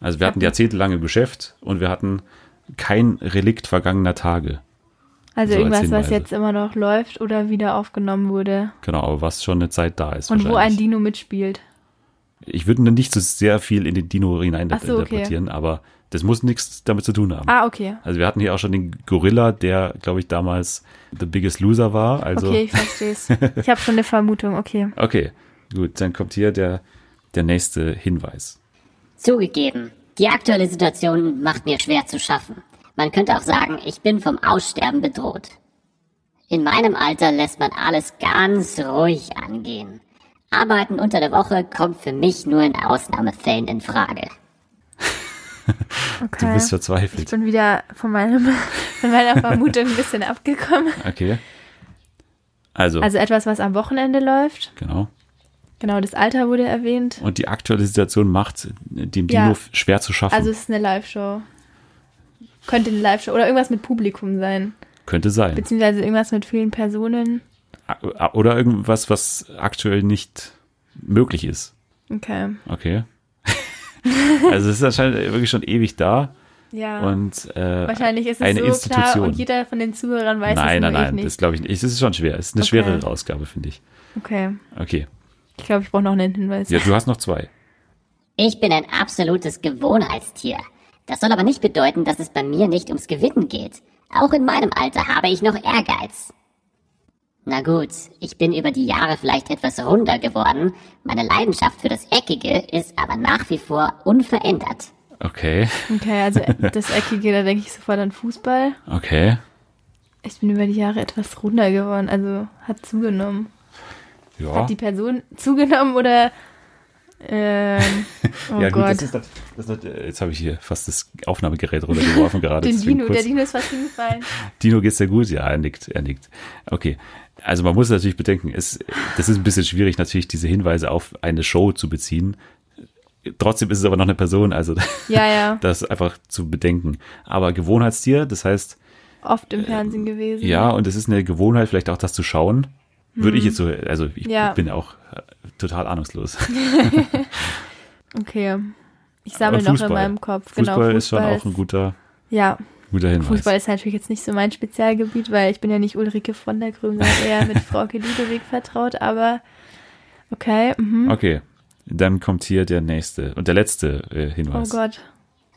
Also wir hatten jahrzehntelang im Geschäft und wir hatten kein Relikt vergangener Tage. Also So irgendwas, was jetzt immer noch läuft oder wieder aufgenommen wurde. Genau, aber was schon eine Zeit da ist. Und wo ein. Dino mitspielt. Ich würde nicht so sehr viel in den Dino hinein Ach so, okay. interpretieren, aber das muss nichts damit zu tun haben. Ah, okay. Also wir hatten hier auch schon den Gorilla, der, glaube ich, damals The Biggest Loser war. Also Okay, ich verstehe es. Ich habe schon eine Vermutung, okay. okay, gut, dann kommt hier der, der nächste Hinweis. Zugegeben, die aktuelle Situation macht mir schwer zu schaffen. Man könnte auch sagen, ich bin vom Aussterben bedroht. In meinem Alter lässt man alles ganz ruhig angehen. Arbeiten unter der Woche kommt für mich nur in Ausnahmefällen in Frage. Okay. Du bist ich verzweifelt. bin wieder von, meinem, von meiner Vermutung ein bisschen abgekommen. Okay. Also, Also etwas, was am Wochenende läuft. genau. Genau, das Alter wurde erwähnt. Und die aktuelle Situation macht dem Ja. Dino schwer zu schaffen. Also es ist eine Live-Show. Könnte eine Live-Show oder irgendwas mit Publikum sein. Könnte sein. Beziehungsweise irgendwas mit vielen Personen. Oder irgendwas, was aktuell nicht möglich ist. Okay. Okay. also es ist anscheinend wirklich schon ewig da. Ja. Und äh, Wahrscheinlich ist es eine so Institution. klar und jeder von den Zuhörern weiß nein, es nein, nein, ich das nicht. glaube ich nicht. Es ist schon schwer. Es ist eine Okay. schwerere Ausgabe, finde ich. Okay. Okay. Ich glaube, ich brauche noch einen Hinweis. Ja, du hast noch zwei. Ich bin ein absolutes Gewohnheitstier. Das soll aber nicht bedeuten, dass es bei mir nicht ums Gewinnen geht. Auch in meinem Alter habe ich noch Ehrgeiz. Na gut, ich bin über die Jahre vielleicht etwas runder geworden. Meine Leidenschaft für das Eckige ist aber nach wie vor unverändert. Okay. Okay, also das Eckige, da denke ich sofort an Fußball. Okay. Ich bin über die Jahre etwas runder geworden, also hat zugenommen. Ja. Hat die Person zugenommen oder ähm, oh ja, gut, Gott. das ist, das, das ist, jetzt habe ich hier fast das Aufnahmegerät runtergeworfen gerade. Den Dino, kurz. der Dino ist fast hingefallen. Dino geht's sehr gut, ja, er nickt, er nickt. Okay. Also man muss natürlich bedenken, es, das ist ein bisschen schwierig, natürlich diese Hinweise auf eine Show zu beziehen. Trotzdem ist es aber noch eine Person, also Ja, ja, das einfach zu bedenken. Aber Gewohnheitstier, das heißt, oft im Fernsehen gewesen. Äh, ja, und es ist eine Gewohnheit, vielleicht auch das zu schauen. Würde ich jetzt so, also ich Mhm. Ja. bin auch äh, total ahnungslos. Okay. Ich sammle noch in meinem Kopf. Fußball, genau, Fußball ist schon auch ein guter, Ja, guter Hinweis. Fußball ist natürlich jetzt nicht so mein Spezialgebiet, weil ich bin ja nicht Ulrike von der Grün, sondern eher mit Frauke Ludewig vertraut, aber okay. Mhm. Okay, dann kommt hier der nächste und der letzte äh, Oh Hinweis. Gott.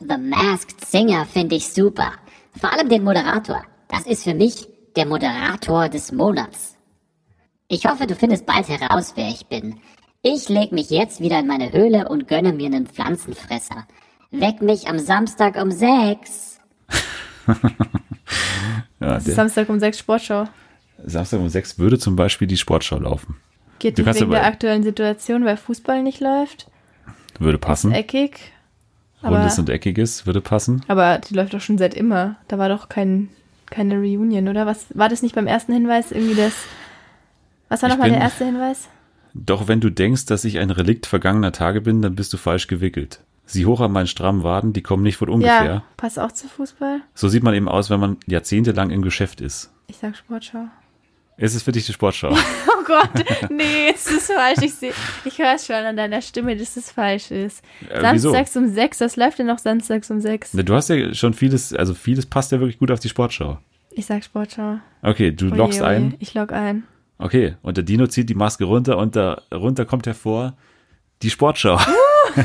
The Masked Singer finde ich super. Vor allem den Moderator. Das ist für mich der Moderator des Monats. Ich hoffe, du findest bald heraus, wer ich bin. Ich leg mich jetzt wieder in meine Höhle und gönne mir einen Pflanzenfresser. Weck mich am Samstag um sechs. Ja, ist Samstag um sechs Sportschau. Samstag um sechs würde zum Beispiel die Sportschau laufen. Geht Du wegen aber- der aktuellen Situation, weil Fußball nicht läuft. Würde passen. Eckig. Aber, Rundes und eckiges würde passen. aber die läuft doch schon seit immer. Da war doch kein, keine Reunion, oder? Was war das nicht beim ersten Hinweis irgendwie das? Was war nochmal der erste Hinweis? Doch wenn du denkst, dass ich ein Relikt vergangener Tage bin, dann bist du falsch gewickelt. Sieh hoch an meinen strammen Waden, die kommen nicht von ungefähr. Ja, passt auch zu Fußball. So sieht man eben aus, wenn man jahrzehntelang im Geschäft ist. Ich sag Sportschau. Ist es für dich die Sportschau? Oh Gott, nee, jetzt ist es falsch. Ich, seh- ich höre es schon an deiner Stimme, dass es falsch ist. Äh, wieso? Samstags um sechs, was läuft denn noch samstags um sechs? Ne, Du hast ja schon vieles, also vieles passt ja wirklich gut auf die Sportschau. Ich sag Sportschau. Okay, du Oje, loggst oje. ein. Ich log ein. Okay, und der Dino zieht die Maske runter und darunter kommt hervor die Sportschau.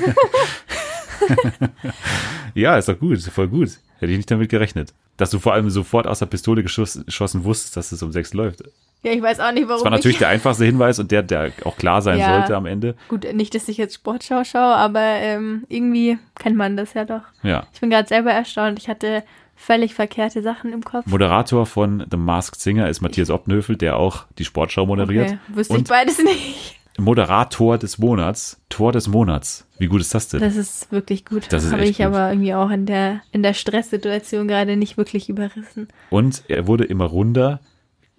ja, ist doch gut, ist voll gut. Hätte ich nicht damit gerechnet. Dass du vor allem sofort aus der Pistole geschoss, geschossen wusstest, dass es um sechs läuft. Ja, ich weiß auch nicht, warum Das war natürlich ich... der einfachste Hinweis und der, der auch klar sein Ja. sollte am Ende. Gut, nicht, dass ich jetzt Sportschau schaue, aber ähm, irgendwie kennt man das ja doch. Ja. Ich bin gerade selber erstaunt. Ich hatte völlig verkehrte Sachen im Kopf. Moderator von The Masked Singer ist Matthias Oppenhöfel, der auch die Sportschau moderiert. Okay, wüsste ich und beides nicht. Moderator des Monats, Tor des Monats. Wie gut ist das denn? Das ist wirklich gut. Das Habe ich gut. aber irgendwie auch in der, in der Stresssituation gerade nicht wirklich überrissen. Und er wurde immer runder.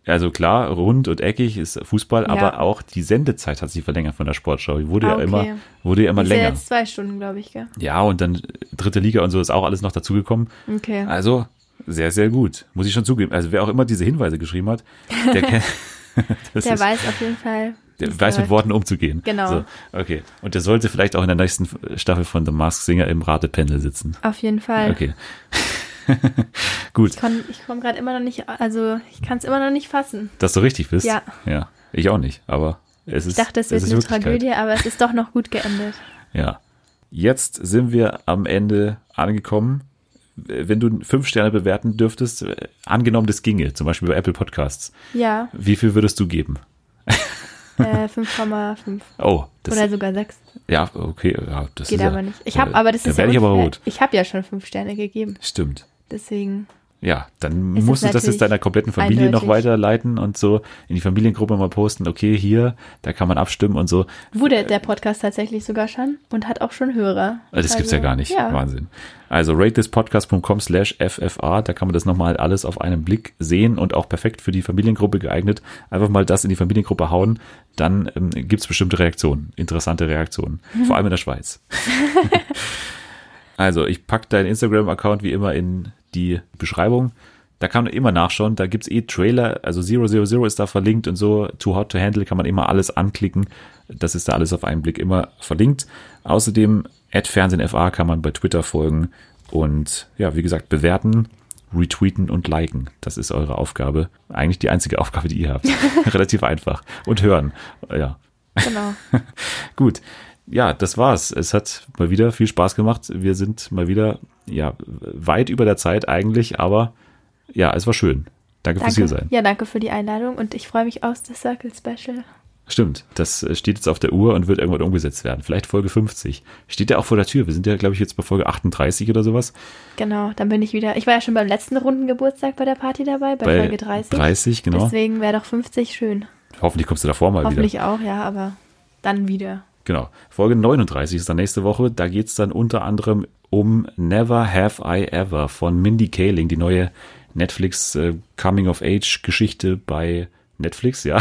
Also klar, rund und eckig ist Fußball, Ja. aber auch die Sendezeit hat sich verlängert von der Sportschau. Die wurde Ah, ja okay. immer, wurde ja immer ist ja länger. jetzt zwei Stunden, glaube ich, gell? Ja, und dann dritte Liga und so ist auch alles noch dazugekommen. Okay. Also sehr, sehr gut. Muss ich schon zugeben. Also wer auch immer diese Hinweise geschrieben hat, der, kennt, der ist, weiß auf jeden Fall. Der weiß mit läuft. Worten umzugehen. Genau. So, okay. Und der sollte vielleicht auch in der nächsten Staffel von The Masked Singer im Ratependel sitzen. Auf jeden Fall. Okay. Gut, Ich, kon- ich komme gerade immer noch nicht, also ich kann es immer noch nicht fassen. dass du richtig bist. Ja. Ja. Ich auch nicht, aber es ist Ich dachte, es wird ist eine. Tragödie, aber es ist doch noch gut geendet. Ja. Jetzt sind wir am Ende angekommen. Wenn du fünf Sterne bewerten dürftest, äh, angenommen das ginge, zum Beispiel bei Apple Podcasts, Ja, wie viel würdest du geben? äh, 5,5 Oh, das, oder sogar 6. ja, okay, ja, das Geht ist aber ja, nicht. Ich habe, aber das da ist ja ich aber rot. Ich habe ja schon 5 Sterne gegeben. Stimmt. Deswegen, Ja, dann Es musst du das jetzt deiner kompletten Familie noch eindeutig. weiterleiten und so in die Familiengruppe mal posten, okay, hier, da kann man abstimmen und so. wurde der Podcast tatsächlich sogar schon und hat auch schon Hörer. Äh, Das gibt's ja gar nicht. Ja. Wahnsinn. Also ratethispodcast.com slash FFA, da kann man das nochmal alles auf einen Blick sehen und auch perfekt für die Familiengruppe geeignet. Einfach mal das in die Familiengruppe hauen, dann ähm, gibt's bestimmte Reaktionen, interessante Reaktionen, vor allem in der Schweiz. also ich pack deinen Instagram-Account wie immer in die Beschreibung. Da kann man immer nachschauen, da gibt's eh Trailer, also 000 ist da verlinkt und so, Too Hot to Handle kann man immer alles anklicken. Das ist da alles auf einen Blick immer verlinkt. Außerdem at FernsehenFA kann man bei Twitter folgen und ja, wie gesagt, bewerten, retweeten und liken. Das ist eure Aufgabe. Eigentlich die einzige Aufgabe, die ihr habt. Relativ einfach. Und hören. Ja. Genau. Gut. Ja, das war's. Es hat mal wieder viel Spaß gemacht. Wir sind mal wieder, ja, weit über der Zeit eigentlich, aber ja, es war schön. Danke, fürs hier Danke. sein. Ja, danke für die Einladung und ich freue mich aus das Circle Special. Stimmt, das steht jetzt auf der Uhr und wird irgendwann umgesetzt werden. Vielleicht Folge 50. Steht ja auch vor der Tür. Wir sind ja, glaube ich, jetzt bei Folge 38 oder sowas. Genau, dann bin ich wieder. Ich war ja schon beim letzten Rundengeburtstag bei der Party dabei, bei, Folge 30. 30, genau. Deswegen wäre doch 50 schön. Hoffentlich kommst du davor mal wieder. Hoffentlich auch, ja, aber dann wieder. Genau. Folge 39 ist dann nächste Woche. Da geht's dann unter anderem um Never Have I Ever von Mindy Kaling, die neue Netflix äh, Coming of Age Geschichte bei Netflix, ja.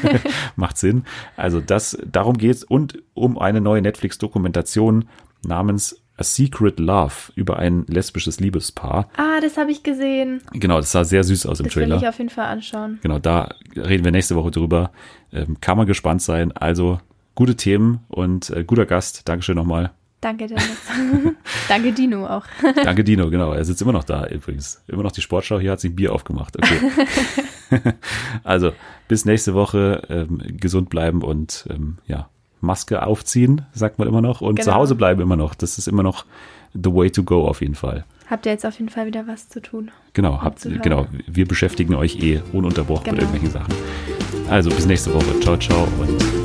Macht Sinn. Also das, darum geht's und um eine neue Netflix Dokumentation namens A Secret Love über ein lesbisches Liebespaar. Ah, das habe ich gesehen. Genau, das sah sehr süß aus im Das will Trailer. ich auf jeden Fall anschauen. Genau, da reden wir nächste Woche drüber. Ähm, kann man gespannt sein. Also gute Themen und äh, guter Gast. Dankeschön nochmal. Danke, Dennis. Danke, Dino auch. Danke, Dino, genau. Er sitzt immer noch da übrigens. Immer noch die Sportschau. Hier hat sich ein Bier aufgemacht. Okay. also, bis nächste Woche. Ähm, gesund bleiben und ähm, ja, Maske aufziehen, sagt man immer noch. Und Genau. zu Hause bleiben immer noch. Das ist immer noch the way to go auf jeden Fall. Habt ihr jetzt auf jeden Fall wieder was zu tun? Genau, habt, genau. Wir beschäftigen euch eh ununterbrochen mit Genau. irgendwelchen Sachen. Also, bis nächste Woche. Ciao, ciao und